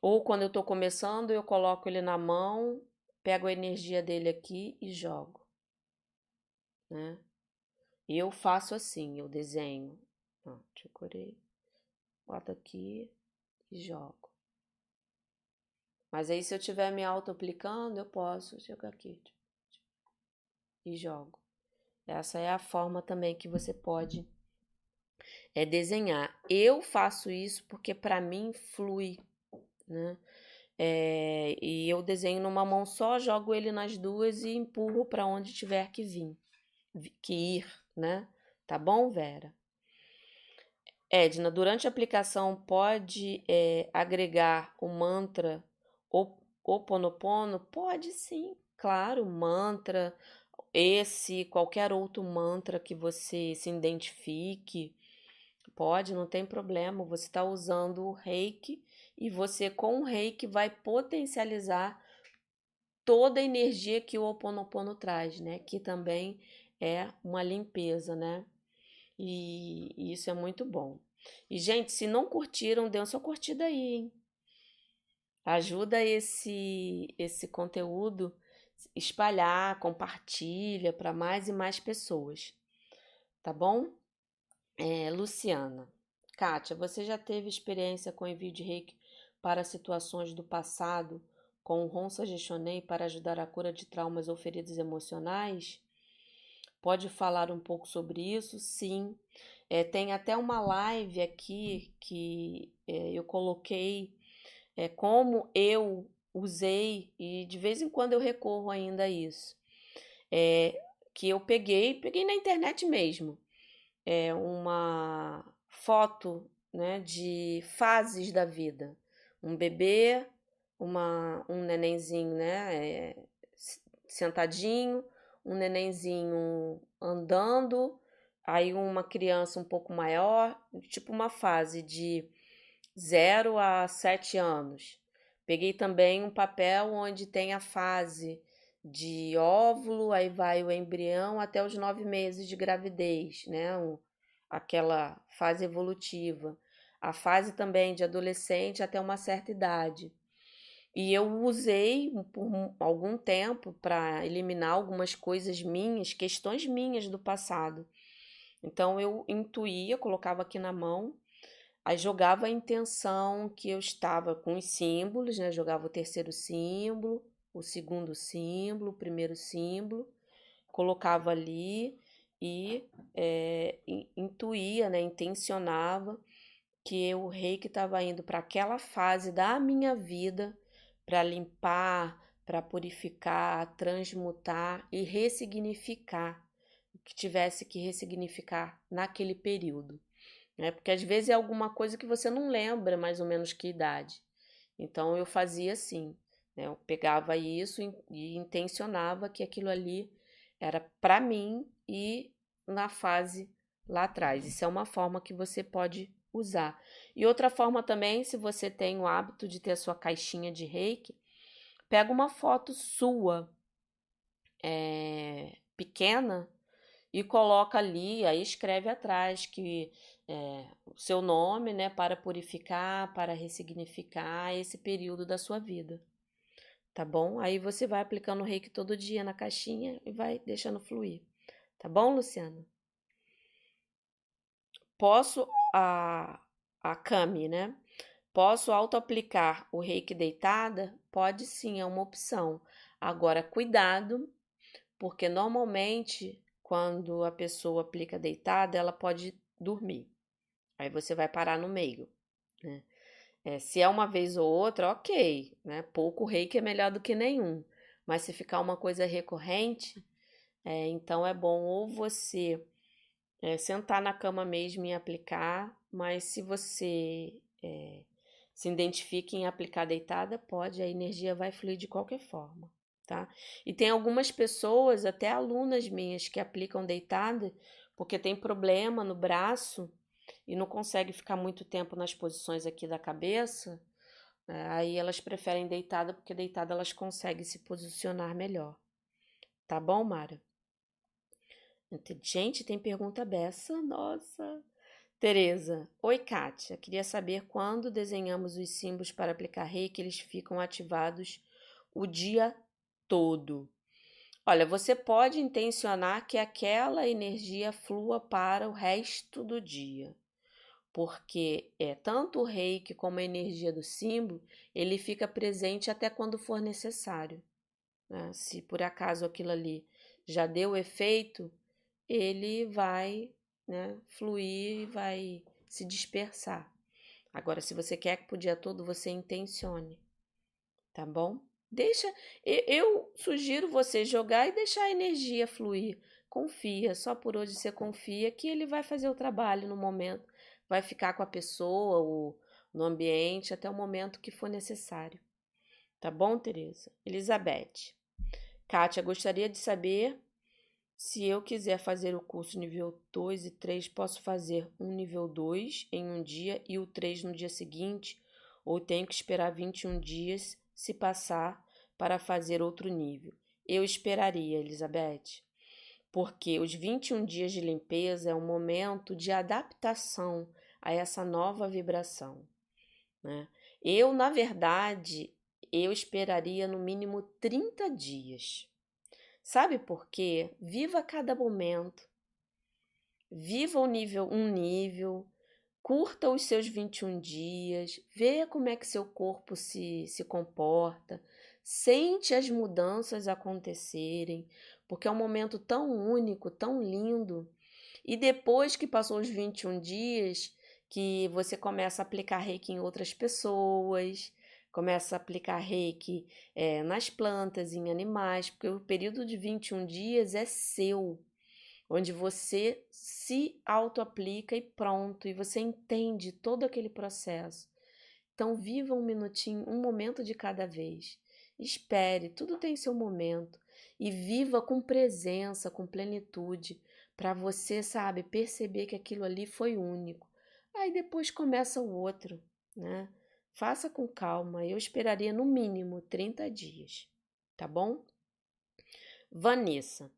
ou quando eu estou começando, eu coloco ele na mão, pego a energia dele aqui e jogo. Né? Eu faço assim, eu desenho. Ó, decorei. Boto aqui e jogo. Mas aí, se eu estiver me auto-aplicando, eu posso chegar aqui e jogo. Essa é a forma também que você pode é desenhar. Eu faço isso porque para mim flui né? É, e eu desenho numa mão só, jogo ele nas duas e empurro para onde tiver que vir, que ir, né? Tá bom, Vera? Edna, durante a aplicação pode é, agregar o mantra Oponopono? Pode sim, claro, mantra, esse, qualquer outro mantra que você se identifique, pode, não tem problema. Você está usando o reiki e você, com o reiki, vai potencializar toda a energia que o Ho Oponopono traz, né? Que também é uma limpeza, né? E, e isso é muito bom. E, gente, se não curtiram, dê sua curtida aí, hein? Ajuda esse, esse conteúdo espalhar, compartilha para mais e mais pessoas, tá bom? É, Luciana, Kátia, você já teve experiência com envio de reiki para situações do passado com o Ronsa Gestionei para ajudar a cura de traumas ou feridas emocionais? Pode falar um pouco sobre isso? Sim. É, tem até uma live aqui que é, eu coloquei é, como eu usei e de vez em quando eu recorro ainda a isso. É, que eu peguei, peguei na internet mesmo, é uma foto né, de fases da vida. Um bebê, uma, um nenenzinho né, é, sentadinho, um nenenzinho andando, aí uma criança um pouco maior, tipo uma fase de 0 a 7 anos. Peguei também um papel onde tem a fase de óvulo, aí vai o embrião até os nove meses de gravidez, né? aquela fase evolutiva. A fase também de adolescente até uma certa idade. E eu usei por algum tempo para eliminar algumas coisas minhas, questões minhas do passado. Então eu intuía, colocava aqui na mão, aí jogava a intenção que eu estava com os símbolos, né? Jogava o terceiro símbolo, o segundo símbolo, o primeiro símbolo, colocava ali e é, intuía, né, intencionava que o rei que estava indo para aquela fase da minha vida para limpar, para purificar, transmutar e ressignificar o que tivesse que ressignificar naquele período. Né? Porque às vezes é alguma coisa que você não lembra mais ou menos que idade. Então eu fazia assim. Né? Eu pegava isso e intencionava que aquilo ali era para mim e na fase lá atrás. Isso é uma forma que você pode usar. E outra forma também, se você tem o hábito de ter a sua caixinha de reiki, pega uma foto sua é, pequena e coloca ali, aí escreve atrás que é, o seu nome, né, para purificar, para ressignificar esse período da sua vida tá bom? Aí você vai aplicando o reiki todo dia na caixinha e vai deixando fluir, tá bom, Luciana? Posso, a, a Kami, né? Posso auto-aplicar o reiki deitada? Pode sim, é uma opção. Agora, cuidado, porque normalmente quando a pessoa aplica deitada, ela pode dormir. Aí você vai parar no meio, né? É, se é uma vez ou outra, ok, né? Pouco reiki é melhor do que nenhum. Mas se ficar uma coisa recorrente, é, então é bom ou você é, sentar na cama mesmo e aplicar, mas se você é, se identifica em aplicar deitada, pode, a energia vai fluir de qualquer forma, tá? E tem algumas pessoas, até alunas minhas, que aplicam deitada porque tem problema no braço e não consegue ficar muito tempo nas posições aqui da cabeça, né, aí elas preferem deitada, porque deitada elas conseguem se posicionar melhor. Tá bom, Mara? Gente, tem pergunta dessa? Nossa! Tereza, oi Kátia, queria saber quando desenhamos os símbolos para aplicar reiki, eles ficam ativados o dia todo. Olha, você pode intencionar que aquela energia flua para o resto do dia porque é tanto o reiki como a energia do símbolo, ele fica presente até quando for necessário. Né? Se por acaso aquilo ali já deu efeito, ele vai né, fluir e vai se dispersar. Agora, se você quer que o dia todo você intencione, tá bom? Deixa, eu sugiro você jogar e deixar a energia fluir. Confia, só por hoje você confia que ele vai fazer o trabalho no momento vai ficar com a pessoa ou no ambiente até o momento que for necessário. Tá bom, Tereza? Elizabeth. Kátia, gostaria de saber se eu quiser fazer o curso nível 2 e 3, posso fazer um nível 2 em um dia e o 3 no dia seguinte, ou tenho que esperar 21 dias se passar para fazer outro nível? Eu esperaria, Elizabeth, porque os 21 dias de limpeza é um momento de adaptação a essa nova vibração. Né? Eu, na verdade, eu esperaria no mínimo 30 dias. Sabe por quê? Viva cada momento. Viva o nível, um nível, curta os seus 21 dias, vê como é que seu corpo se, se comporta, sente as mudanças acontecerem, porque é um momento tão único, tão lindo. E depois que passou os 21 dias, que você começa a aplicar reiki em outras pessoas, começa a aplicar reiki é, nas plantas, em animais, porque o período de 21 dias é seu, onde você se auto-aplica e pronto, e você entende todo aquele processo. Então, viva um minutinho, um momento de cada vez. Espere, tudo tem seu momento. E viva com presença, com plenitude, para você, sabe, perceber que aquilo ali foi único. Aí depois começa o outro, né? Faça com calma, eu esperaria no mínimo 30 dias, tá bom? Vanessa,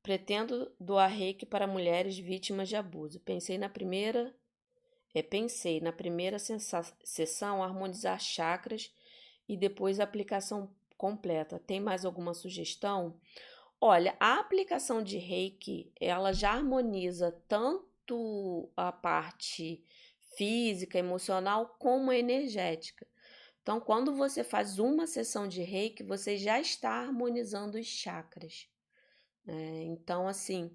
pretendo doar reiki para mulheres vítimas de abuso. Pensei na primeira, é, pensei na primeira sessão harmonizar chakras e depois a aplicação completa. Tem mais alguma sugestão? Olha, a aplicação de reiki, ela já harmoniza tanto a parte física, emocional, como energética. Então, quando você faz uma sessão de reiki, você já está harmonizando os chakras. É, então, assim,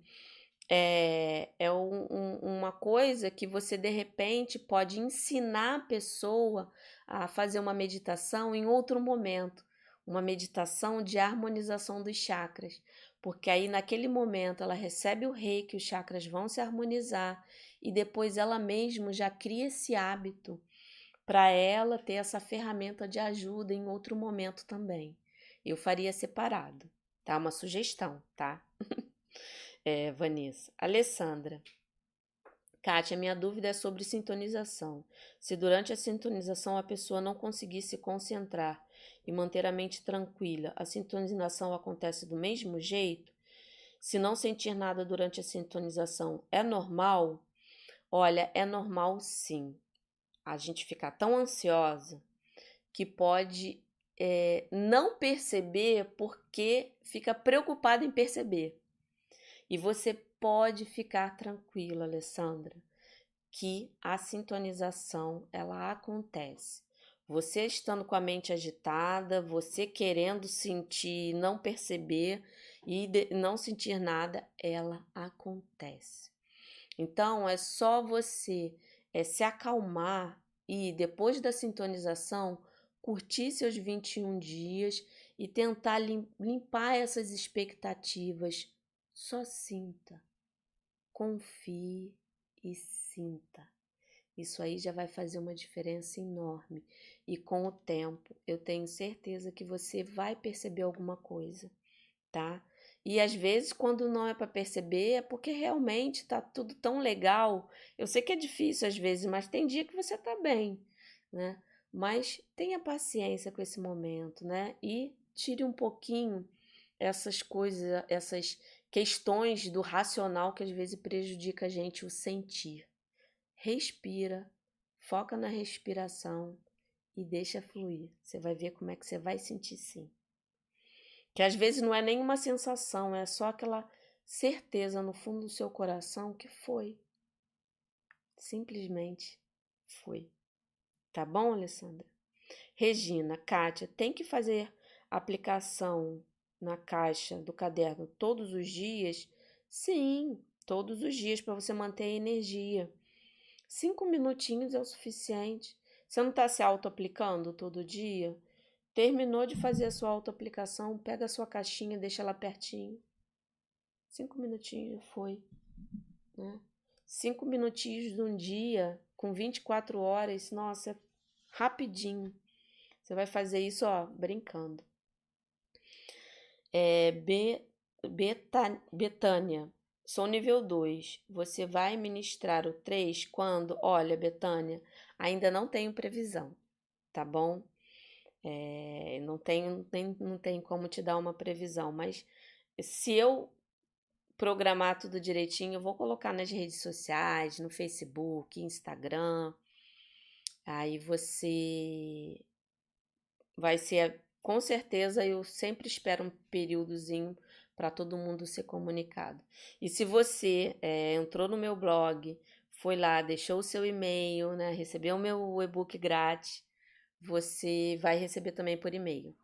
é, é um, um, uma coisa que você de repente pode ensinar a pessoa a fazer uma meditação em outro momento, uma meditação de harmonização dos chakras, porque aí naquele momento ela recebe o reiki, os chakras vão se harmonizar e depois ela mesma já cria esse hábito para ela ter essa ferramenta de ajuda em outro momento também. Eu faria separado, tá? Uma sugestão, tá? é, Vanessa. Alessandra. Kátia, minha dúvida é sobre sintonização. Se durante a sintonização a pessoa não conseguir se concentrar e manter a mente tranquila, a sintonização acontece do mesmo jeito? Se não sentir nada durante a sintonização, é normal? Olha, é normal sim. A gente ficar tão ansiosa que pode é, não perceber porque fica preocupada em perceber. E você pode ficar tranquila, Alessandra, que a sintonização ela acontece. Você estando com a mente agitada, você querendo sentir, não perceber e não sentir nada, ela acontece. Então é só você é, se acalmar e depois da sintonização curtir seus 21 dias e tentar limpar essas expectativas. Só sinta, confie e sinta. Isso aí já vai fazer uma diferença enorme. E com o tempo, eu tenho certeza que você vai perceber alguma coisa, tá? E às vezes, quando não é para perceber, é porque realmente tá tudo tão legal. Eu sei que é difícil às vezes, mas tem dia que você tá bem, né? Mas tenha paciência com esse momento, né? E tire um pouquinho essas coisas, essas questões do racional que às vezes prejudica a gente o sentir. Respira, foca na respiração e deixa fluir. Você vai ver como é que você vai sentir sim. Que às vezes não é nenhuma sensação, é só aquela certeza no fundo do seu coração que foi. Simplesmente foi. Tá bom, Alessandra? Regina, Kátia, tem que fazer aplicação na caixa do caderno todos os dias? Sim, todos os dias para você manter a energia. Cinco minutinhos é o suficiente. Você não está se auto-aplicando todo dia? Terminou de fazer a sua autoaplicação, pega a sua caixinha, deixa ela pertinho. Cinco minutinhos foi. Né? Cinco minutinhos de um dia, com 24 horas, nossa, é rapidinho. Você vai fazer isso, ó, brincando. É, Be, Beta, Betânia, sou nível 2. Você vai ministrar o 3 quando? Olha, Betânia, ainda não tenho previsão, tá bom? É, não, tem, não, tem, não tem como te dar uma previsão, mas se eu programar tudo direitinho, eu vou colocar nas redes sociais, no Facebook, Instagram. Aí você vai ser, com certeza, eu sempre espero um períodozinho para todo mundo ser comunicado. E se você é, entrou no meu blog, foi lá, deixou o seu e-mail, né? Recebeu o meu e-book grátis, você vai receber também por e-mail,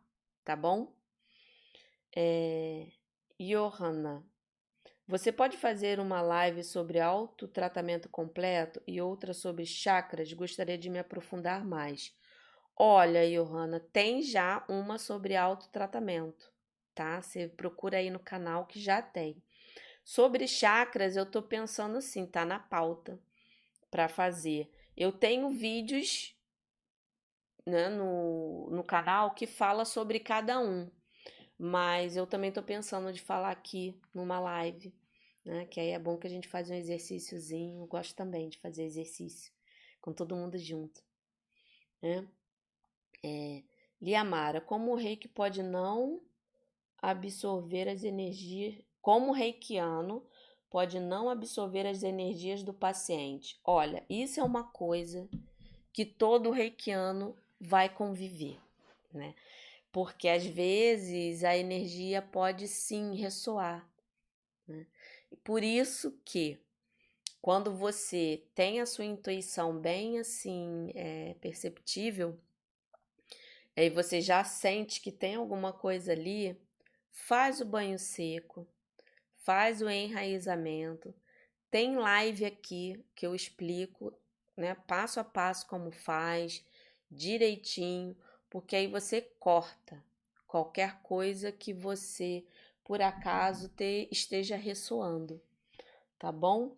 tá bom? É... Johanna, você pode fazer uma live sobre autotratamento completo e outra sobre chakras? Gostaria de me aprofundar mais. Olha, Johanna, tem já uma sobre autotratamento, tá? Você procura aí no canal que já tem. Sobre chakras, eu tô pensando assim, tá na pauta para fazer. Eu tenho vídeos né, no, no canal que fala sobre cada um, mas eu também tô pensando de falar aqui numa live, né? Que aí é bom que a gente faz um exercíciozinho. Eu gosto também de fazer exercício com todo mundo junto, né? É, Liamara, como o reiki pode não absorver as energias como reikiano pode não absorver as energias do paciente? Olha, isso é uma coisa que todo reikiano vai conviver, né? Porque às vezes a energia pode sim ressoar. Né? Por isso que quando você tem a sua intuição bem assim é, perceptível, aí você já sente que tem alguma coisa ali, faz o banho seco, faz o enraizamento. Tem live aqui que eu explico, né, passo a passo como faz, direitinho, porque aí você corta qualquer coisa que você por acaso te, esteja ressoando, tá bom?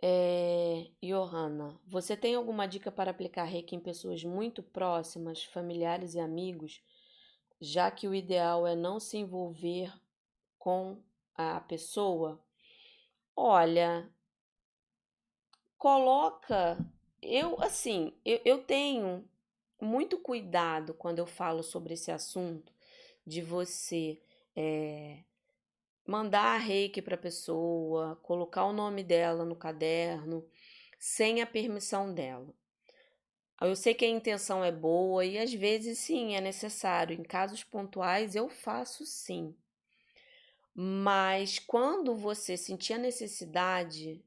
É, Johanna, você tem alguma dica para aplicar reiki em pessoas muito próximas, familiares e amigos, já que o ideal é não se envolver com a pessoa, olha, coloca. Eu, assim, eu, eu tenho muito cuidado quando eu falo sobre esse assunto de você é, mandar reiki para a pessoa, colocar o nome dela no caderno, sem a permissão dela. Eu sei que a intenção é boa e às vezes sim é necessário. Em casos pontuais eu faço sim. Mas quando você sentir a necessidade,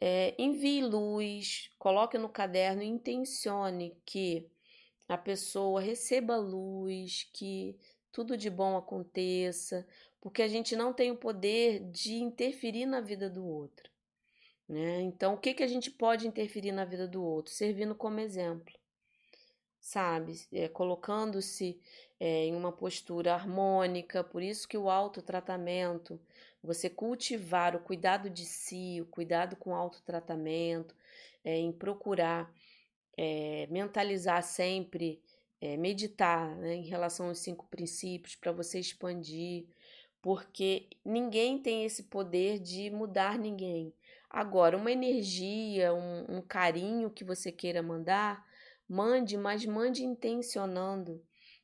é, envie luz, coloque no caderno, intencione que a pessoa receba luz, que tudo de bom aconteça, porque a gente não tem o poder de interferir na vida do outro. Né? Então, o que, que a gente pode interferir na vida do outro? Servindo como exemplo, sabe? É, Colocando-se é, em uma postura harmônica, por isso que o autotratamento, você cultivar o cuidado de si, o cuidado com o autotratamento, é, em procurar é, mentalizar sempre, é, meditar né, em relação aos cinco princípios para você expandir, porque ninguém tem esse poder de mudar ninguém. Agora, uma energia, um, um carinho que você queira mandar, mande, mas mande intencionando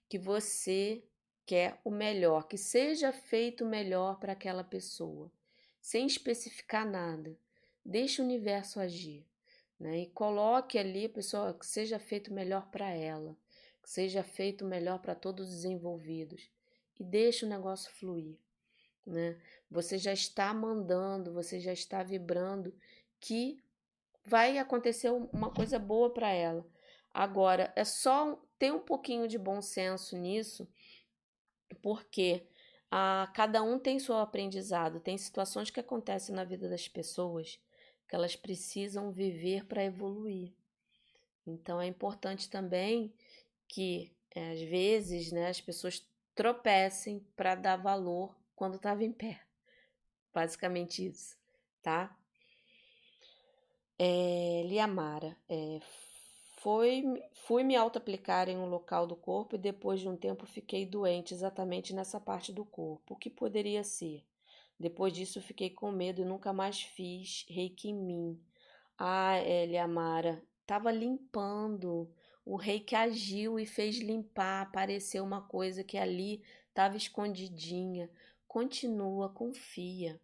que você quer o melhor, que seja feito o melhor para aquela pessoa, sem especificar nada. Deixe o universo agir, né? E coloque ali, pessoa, que seja feito o melhor para ela, que seja feito o melhor para todos os envolvidos e deixe o negócio fluir, né? Você já está mandando, você já está vibrando que vai acontecer uma coisa boa para ela. Agora, é só ter um pouquinho de bom senso nisso, porque a, cada um tem seu aprendizado, tem situações que acontecem na vida das pessoas que elas precisam viver para evoluir. Então é importante também que é, às vezes né, as pessoas tropecem para dar valor quando estava em pé. Basicamente isso, tá? É, Liamara, é, foi, fui me auto-aplicar em um local do corpo e depois de um tempo fiquei doente exatamente nessa parte do corpo. O que poderia ser? Depois disso fiquei com medo e nunca mais fiz reiki em mim. Ah, Eliamara, estava limpando. O reiki agiu e fez limpar. Apareceu uma coisa que ali estava escondidinha. Continua, confia.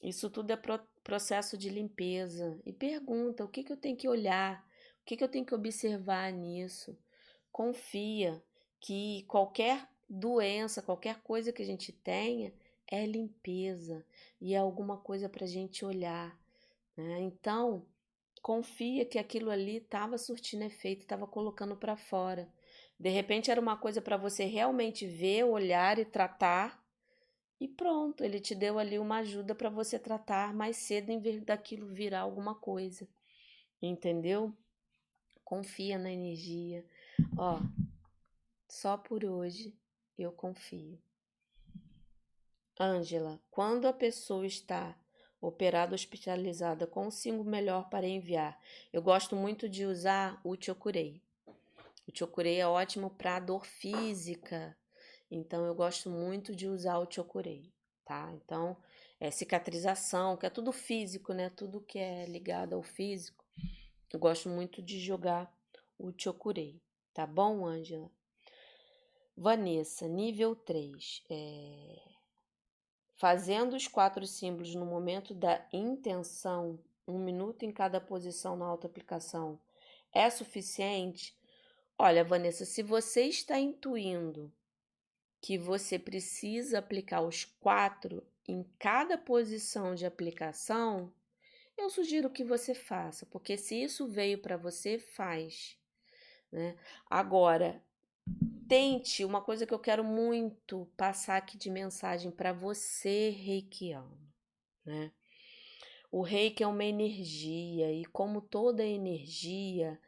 Isso tudo é pro processo de limpeza. E pergunta: o que, que eu tenho que olhar? O que, que eu tenho que observar nisso? Confia que qualquer doença, qualquer coisa que a gente tenha, é limpeza e é alguma coisa para a gente olhar, Né? Então, confia que aquilo ali estava surtindo efeito, estava colocando para fora. De repente era uma coisa para você realmente ver, olhar e tratar. E pronto, ele te deu ali uma ajuda para você tratar mais cedo em vez daquilo virar alguma coisa. Entendeu? Confia na energia. Ó, só por hoje eu confio. Ângela, quando a pessoa está operada hospitalizada com o símbolo melhor para enviar, eu gosto muito de usar o Chokurei. O Chokurei é ótimo para dor física, então eu gosto muito de usar o Chokurei, tá? Então, é cicatrização, que é tudo físico, né? Tudo que é ligado ao físico. Eu gosto muito de jogar o Chokurei, tá bom, Ângela? Vanessa, nível 3. É... Fazendo os quatro símbolos no momento da intenção, um minuto em cada posição na auto-aplicação, é suficiente? Olha, Vanessa, se você está intuindo que você precisa aplicar os quatro em cada posição de aplicação, eu sugiro que você faça, porque se isso veio para você, faz. Né? Agora, tente uma coisa que eu quero muito passar aqui de mensagem para você, reikiano, né? O reiki é uma energia e como toda energia,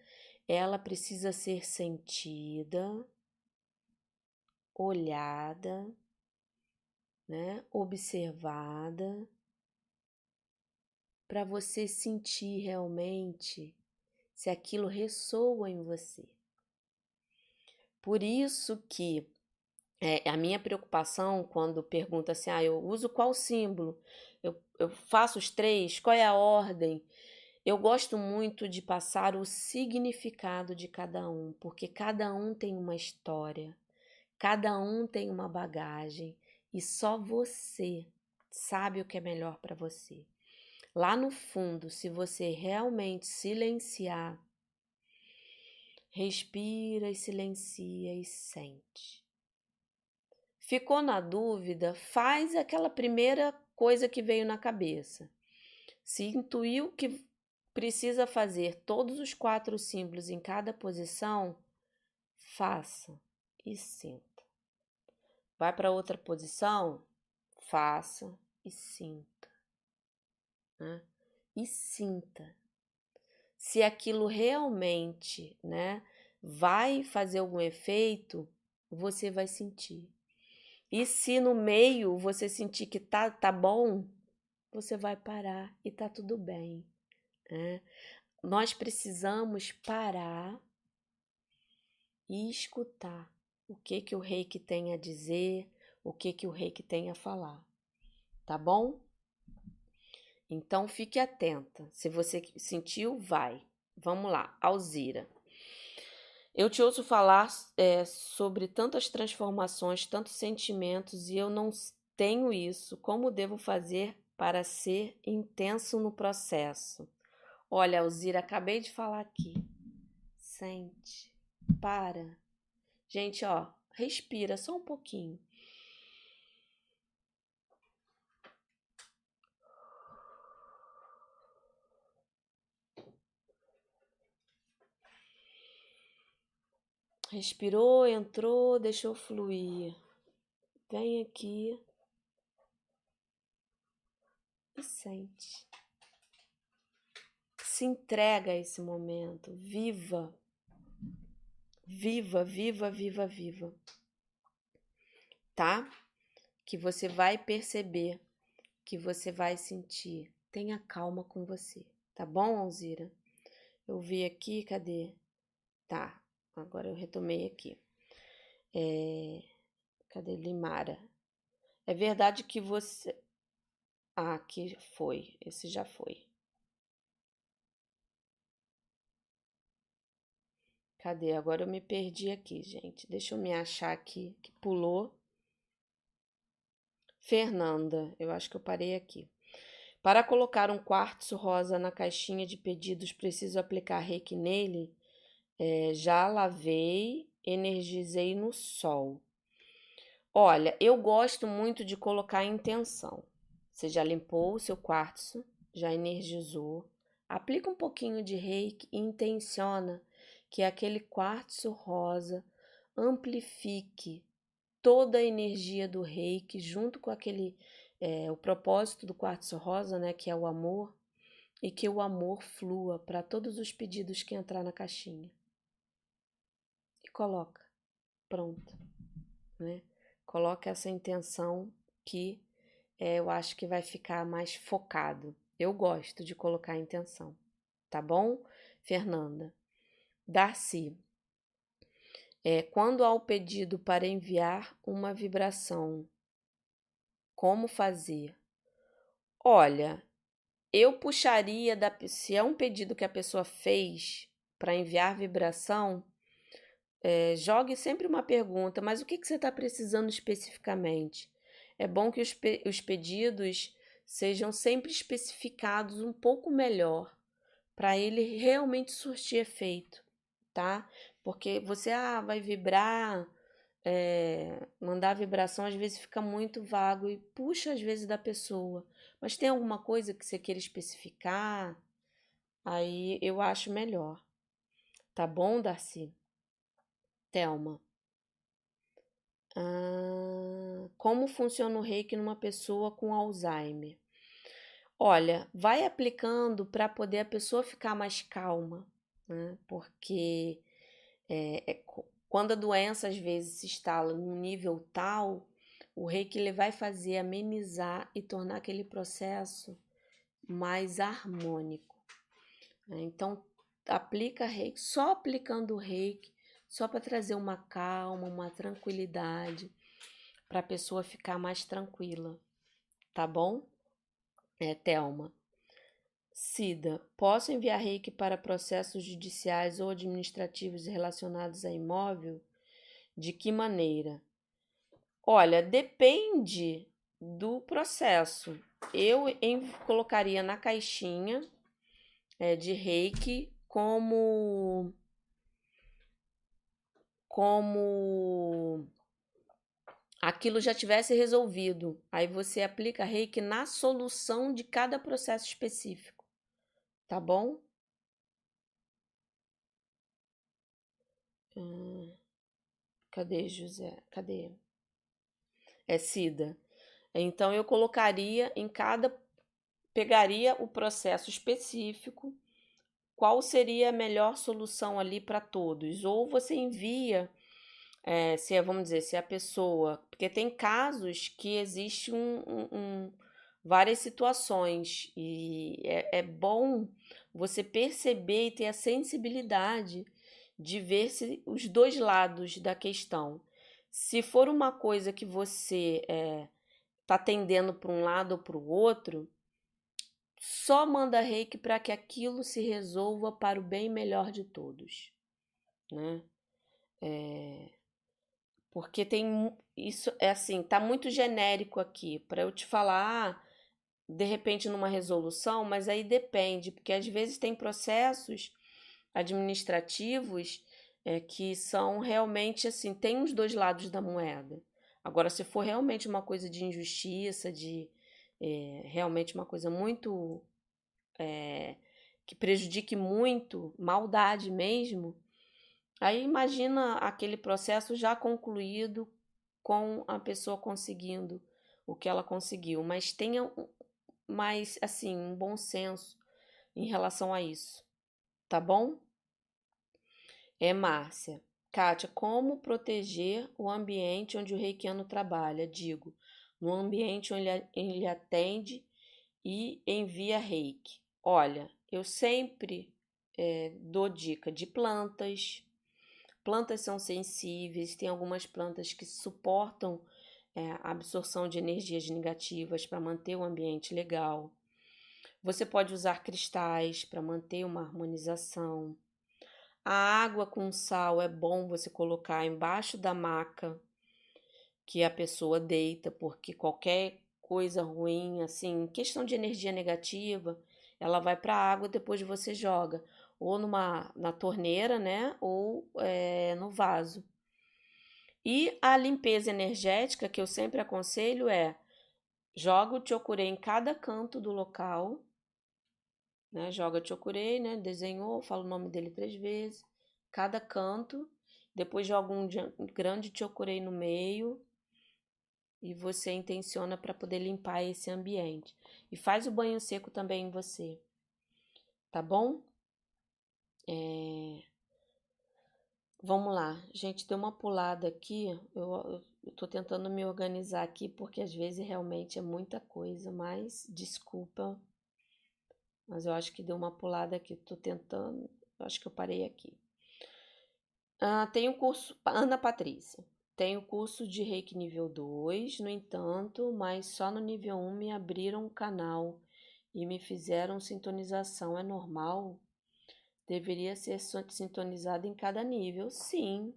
ela precisa ser sentida, olhada, né, observada, para você sentir realmente se aquilo ressoa em você. Por isso que é, a minha preocupação quando pergunta assim, ah, eu uso qual símbolo? Eu, eu faço os três? Qual é a ordem? Eu gosto muito de passar o significado de cada um, porque cada um tem uma história, cada um tem uma bagagem e só você sabe o que é melhor para você. Lá no fundo, se você realmente silenciar, respira e silencia e sente. Ficou na dúvida? Faz aquela primeira coisa que veio na cabeça. Se intuiu que precisa fazer todos os quatro símbolos em cada posição, faça e sinta. Vai para outra posição, faça e sinta. Né? E sinta. Se aquilo realmente né, vai fazer algum efeito, você vai sentir. E se no meio você sentir que tá, tá bom, você vai parar e tá tudo bem. Né? Nós precisamos parar e escutar o que que o reiki tem a dizer, o que que o reiki tem a falar. Tá bom? Então fique atenta. Se você sentiu, vai. Vamos lá, Alzira. Eu te ouço falar é, sobre tantas transformações, tantos sentimentos e eu não tenho isso. Como devo fazer para ser intenso no processo? Olha, Alzira, acabei de falar aqui. Sente, para. Gente, ó, respira só um pouquinho. Respirou, entrou, deixou fluir. Vem aqui e sente se entrega a esse momento, viva, viva, viva, viva, viva, tá? Que você vai perceber, que você vai sentir. Tenha calma com você, tá bom, Alzira? Eu vi aqui, cadê? Tá, agora eu retomei aqui. É... Cadê Limara? É verdade que você. Ah, aqui foi. Esse já foi. Cadê? Agora eu me perdi aqui, gente. Deixa eu me achar aqui, que pulou. Fernanda, eu acho que eu parei aqui. Para colocar um quartzo rosa na caixinha de pedidos, preciso aplicar reiki nele? É, já lavei, energizei no sol. Olha, eu gosto muito de colocar intenção. Você já limpou o seu quartzo, já energizou. Aplica um pouquinho de reiki e intenciona que aquele quartzo rosa amplifique toda a energia do reiki junto com aquele é, o propósito do quartzo rosa, né, que é o amor, e que o amor flua para todos os pedidos que entrar na caixinha. Coloca, pronto, né? Coloca essa intenção que é, eu acho que vai ficar mais focado. Eu gosto de colocar a intenção, tá bom, Fernanda? Darcy, é, quando há o pedido para enviar uma vibração, como fazer? Olha, eu puxaria da se é um pedido que a pessoa fez para enviar vibração, é, jogue sempre uma pergunta, mas o que, que você está precisando especificamente? É bom que os, pe os pedidos sejam sempre especificados um pouco melhor para ele realmente surtir efeito, tá? Porque você ah, vai vibrar, é, mandar vibração às vezes fica muito vago e puxa às vezes da pessoa. Mas tem alguma coisa que você queira especificar? Aí eu acho melhor. Tá bom, Darcy? Thelma. Ah, como funciona o reiki numa pessoa com Alzheimer? Olha, vai aplicando para poder a pessoa ficar mais calma, né? Porque é, é, quando a doença às vezes se instala num nível tal, o reiki ele vai fazer amenizar e tornar aquele processo mais harmônico. Né? Então, aplica reiki, só aplicando o reiki, só para trazer uma calma, uma tranquilidade, para a pessoa ficar mais tranquila, tá bom? É, Thelma. Cida, posso enviar reiki para processos judiciais ou administrativos relacionados a imóvel? De que maneira? Olha, depende do processo. Eu em, colocaria na caixinha é, de reiki como como aquilo já tivesse resolvido. Aí você aplica reiki na solução de cada processo específico. Tá bom? Hum, cadê José? Cadê? É Cida. Então eu colocaria em cada pegaria o processo específico, qual seria a melhor solução ali para todos, ou você envia é, se é, vamos dizer, se a pessoa, porque tem casos que existe um, um, um várias situações e é, é bom você perceber e ter a sensibilidade de ver se os dois lados da questão. Se for uma coisa que você está é, tá tendendo para um lado ou para o outro, só manda reiki para que aquilo se resolva para o bem melhor de todos, né? É, porque tem isso é assim, tá muito genérico aqui para eu te falar. Ah, de repente numa resolução, mas aí depende, porque às vezes tem processos administrativos é, que são realmente assim, tem os dois lados da moeda. Agora, se for realmente uma coisa de injustiça, de é, realmente uma coisa muito é, que prejudique muito, maldade mesmo, aí imagina aquele processo já concluído com a pessoa conseguindo o que ela conseguiu, mas tenha mais, assim, um bom senso em relação a isso. Tá bom? É Márcia. Kátia, como proteger o ambiente onde o reikiano trabalha? Digo, no ambiente onde ele atende e envia reiki. Olha, eu sempre é, dou dica de plantas. Plantas são sensíveis, tem algumas plantas que suportam é, a absorção de energias negativas para manter o ambiente legal. Você pode usar cristais para manter uma harmonização. A água com sal é bom você colocar embaixo da maca que a pessoa deita, porque qualquer coisa ruim, assim, questão de energia negativa, ela vai para a água depois você joga ou numa na torneira, né, ou é, no vaso. E a limpeza energética que eu sempre aconselho é joga o chokurei em cada canto do local, né? Joga Chokurei, né? Desenhou, fala o nome dele três vezes, cada canto, depois joga um grande Chokurei no meio e você intenciona para poder limpar esse ambiente. E faz o banho seco também em você, tá bom? É... Vamos lá, gente, deu uma pulada aqui. Eu, tô tentando me organizar aqui porque às vezes realmente é muita coisa, mas desculpa. Mas eu acho que deu uma pulada aqui. Tô tentando, eu acho que eu parei aqui. Ah, tem o curso Ana Patrícia. Tem o curso de Reiki nível 2, no entanto, mas só no nível 1 me abriram um canal e me fizeram sintonização. É normal? Deveria ser sintonizado em cada nível? Sim.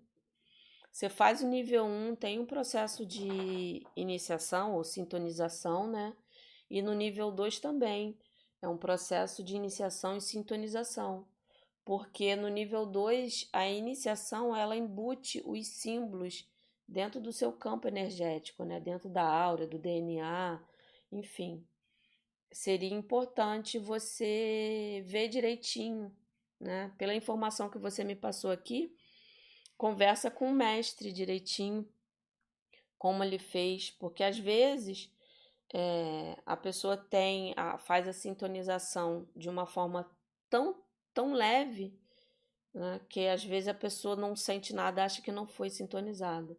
Você faz o nível 1, tem um processo de iniciação ou sintonização, né? E no nível 2 também. É um processo de iniciação e sintonização. Porque no nível 2, a iniciação ela embute os símbolos dentro do seu campo energético, né? Dentro da aura, do DNA, enfim. Seria importante você ver direitinho né? Pela informação que você me passou aqui, conversa com o mestre direitinho, como ele fez, porque às vezes é, a pessoa tem, a, faz a sintonização de uma forma tão, tão leve, né, que às vezes a pessoa não sente nada, acha que não foi sintonizada.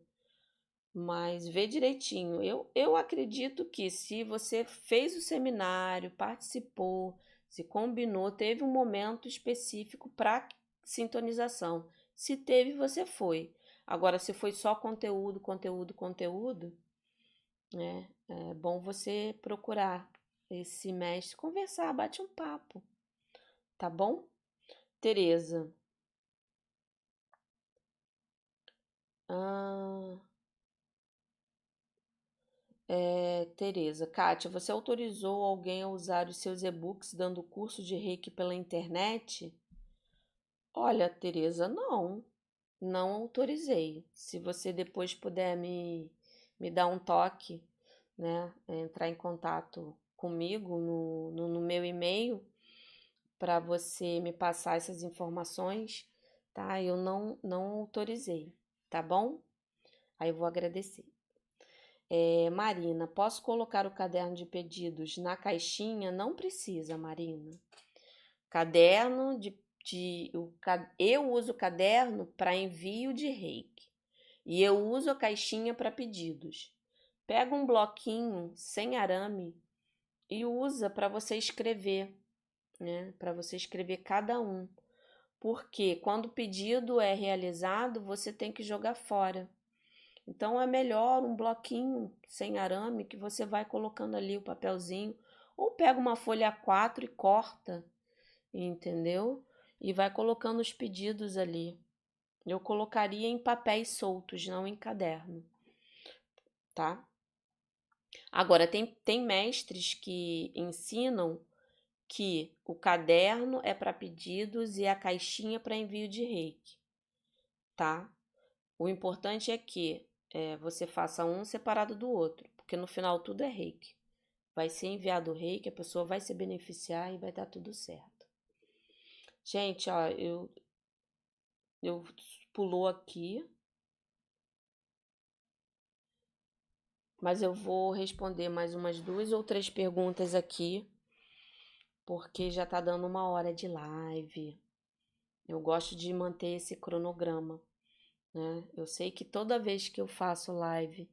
Mas vê direitinho. Eu, eu acredito que se você fez o seminário, participou, se combinou, teve um momento específico para sintonização. Se teve, você foi. Agora, se foi só conteúdo, conteúdo, conteúdo, né? É bom você procurar esse mestre, conversar, bate um papo. Tá bom? Tereza. Ah, é, Tereza, Kátia, você autorizou alguém a usar os seus e-books dando curso de reiki pela internet? Olha, Tereza, não, não autorizei. Se você depois puder me, me dar um toque, né, entrar em contato comigo no, no, no meu e-mail para você me passar essas informações, tá? Eu não, não autorizei, tá bom? Aí eu vou agradecer. É, Marina, posso colocar o caderno de pedidos na caixinha? Não precisa, Marina. Caderno de. de o, eu uso o caderno para envio de reiki e eu uso a caixinha para pedidos. Pega um bloquinho sem arame e usa para você escrever, né? Para você escrever cada um. Porque quando o pedido é realizado, você tem que jogar fora. Então é melhor um bloquinho sem arame que você vai colocando ali o papelzinho, ou pega uma folha A4 e corta, entendeu? E vai colocando os pedidos ali. Eu colocaria em papéis soltos, não em caderno, tá? Agora, tem, tem mestres que ensinam que o caderno é para pedidos e a caixinha para envio de reiki, tá? O importante é que é, você faça um separado do outro, porque no final tudo é reiki. Vai ser enviado o reiki, a pessoa vai se beneficiar e vai dar tudo certo. Gente, ó, eu, eu pulou aqui, mas eu vou responder mais umas duas ou três perguntas aqui, porque já tá dando uma hora de live. Eu gosto de manter esse cronograma. Né? Eu sei que toda vez que eu faço live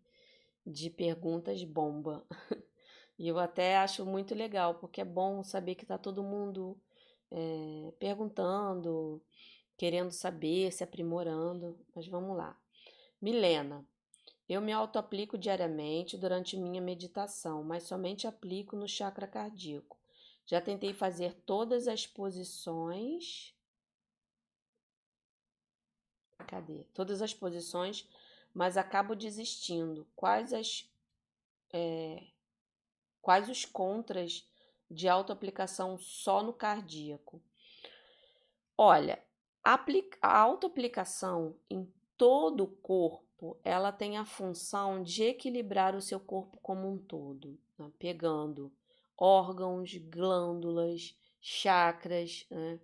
de perguntas, bomba. e eu até acho muito legal, porque é bom saber que está todo mundo é, perguntando, querendo saber, se aprimorando. Mas vamos lá. Milena, eu me auto-aplico diariamente durante minha meditação, mas somente aplico no chakra cardíaco. Já tentei fazer todas as posições Cadê? Todas as posições, mas acabo desistindo. Quais as é, quais os contras de autoaplicação só no cardíaco? Olha, a autoaplicação em todo o corpo, ela tem a função de equilibrar o seu corpo como um todo, né? pegando órgãos, glândulas, chakras. Né?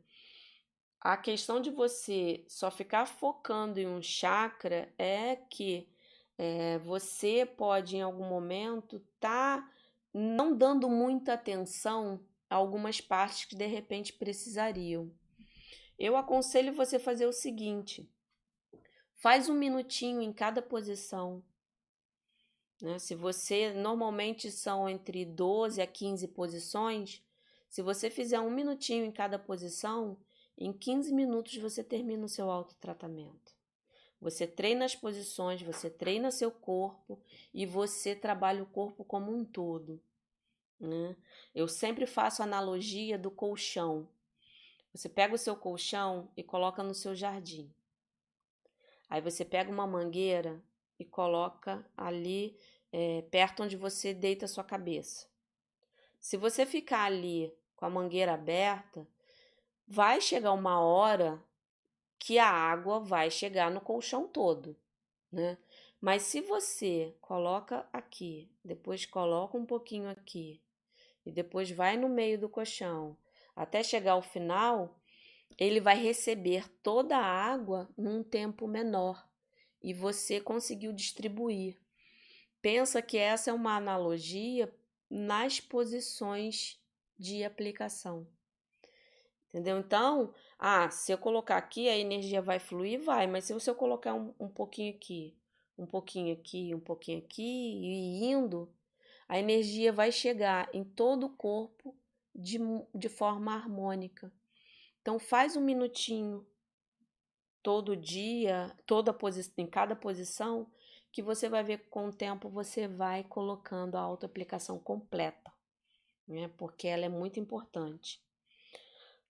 A questão de você só ficar focando em um chakra é que é, você pode, em algum momento, tá não dando muita atenção a algumas partes que de repente precisariam. Eu aconselho você fazer o seguinte: faz um minutinho em cada posição. Né? Se você normalmente são entre 12 a 15 posições, se você fizer um minutinho em cada posição, em 15 minutos você termina o seu autotratamento. Você treina as posições, você treina seu corpo e você trabalha o corpo como um todo. Né? Eu sempre faço analogia do colchão. Você pega o seu colchão e coloca no seu jardim. Aí você pega uma mangueira e coloca ali é, perto onde você deita a sua cabeça. Se você ficar ali com a mangueira aberta, vai chegar uma hora que a água vai chegar no colchão todo, né? Mas se você coloca aqui, depois coloca um pouquinho aqui e depois vai no meio do colchão até chegar ao final, ele vai receber toda a água num tempo menor e você conseguiu distribuir. Pensa que essa é uma analogia nas posições de aplicação. Entendeu? Então, ah, se eu colocar aqui, a energia vai fluir? Vai, mas se eu colocar um, um pouquinho aqui, um pouquinho aqui, um pouquinho aqui e indo, a energia vai chegar em todo o corpo de, de forma harmônica. Então, faz um minutinho todo dia, toda posição, em cada posição, que você vai ver com o tempo você vai colocando a autoaplicação completa, né? Porque ela é muito importante.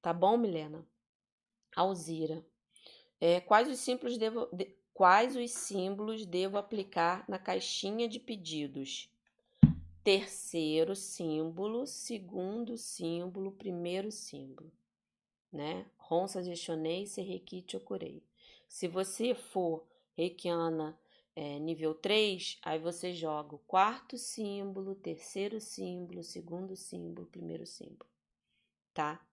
Tá bom, Milena? Alzira. É, quais os símbolos devo, de, quais os símbolos devo aplicar na caixinha de pedidos? Terceiro símbolo, segundo símbolo, primeiro símbolo, né? Ronsa gestionei, serrequi chokurei. Se você for reikiana é, nível 3, aí você joga o quarto símbolo, terceiro símbolo, segundo símbolo, primeiro símbolo, tá?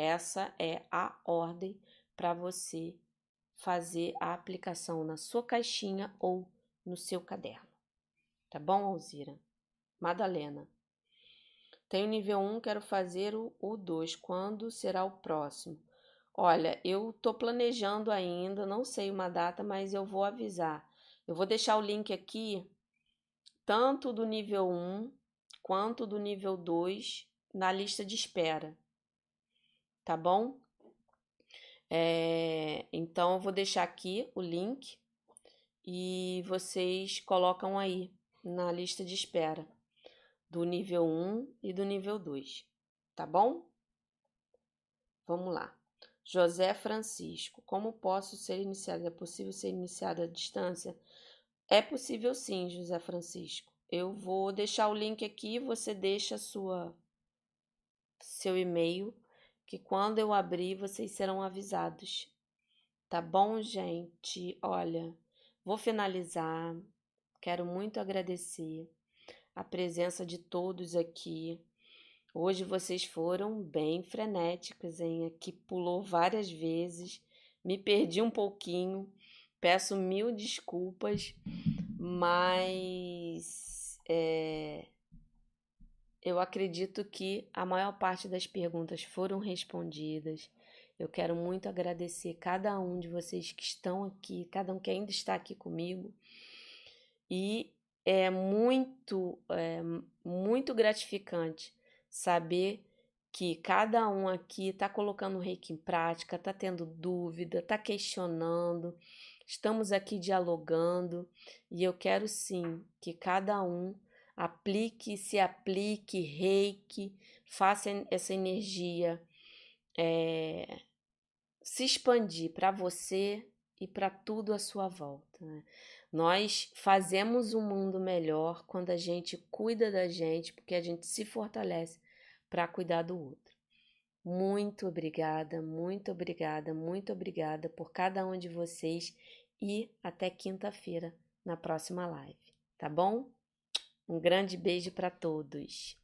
Essa é a ordem para você fazer a aplicação na sua caixinha ou no seu caderno. Tá bom, Alzira? Madalena. Tenho nível 1, quero fazer o 2. Quando será o próximo? Olha, eu tô planejando ainda, não sei uma data, mas eu vou avisar. Eu vou deixar o link aqui, tanto do nível 1 quanto do nível 2, na lista de espera tá bom? É, então, eu vou deixar aqui o link e vocês colocam aí na lista de espera do nível 1 e do nível 2, tá bom? Vamos lá. José Francisco, como posso ser iniciado? É possível ser iniciado à distância? É possível sim, José Francisco. Eu vou deixar o link aqui, você deixa sua seu e-mail que quando eu abrir vocês serão avisados. Tá bom, gente? Olha, vou finalizar. Quero muito agradecer a presença de todos aqui. Hoje vocês foram bem frenéticos, hein? Aqui pulou várias vezes, me perdi um pouquinho, peço mil desculpas, mas é, eu acredito que a maior parte das perguntas foram respondidas. Eu quero muito agradecer cada um de vocês que estão aqui, cada um que ainda está aqui comigo. E é muito, é, muito gratificante saber que cada um aqui está colocando o reiki em prática, está tendo dúvida, está questionando, estamos aqui dialogando e eu quero sim que cada um aplique, se aplique, reiki, faça essa energia é, se expandir para você e para tudo à sua volta. Né? Nós fazemos um mundo melhor quando a gente cuida da gente, porque a gente se fortalece para cuidar do outro. Muito obrigada, muito obrigada, muito obrigada por cada um de vocês e até quinta-feira na próxima live, tá bom? Um grande beijo para todos.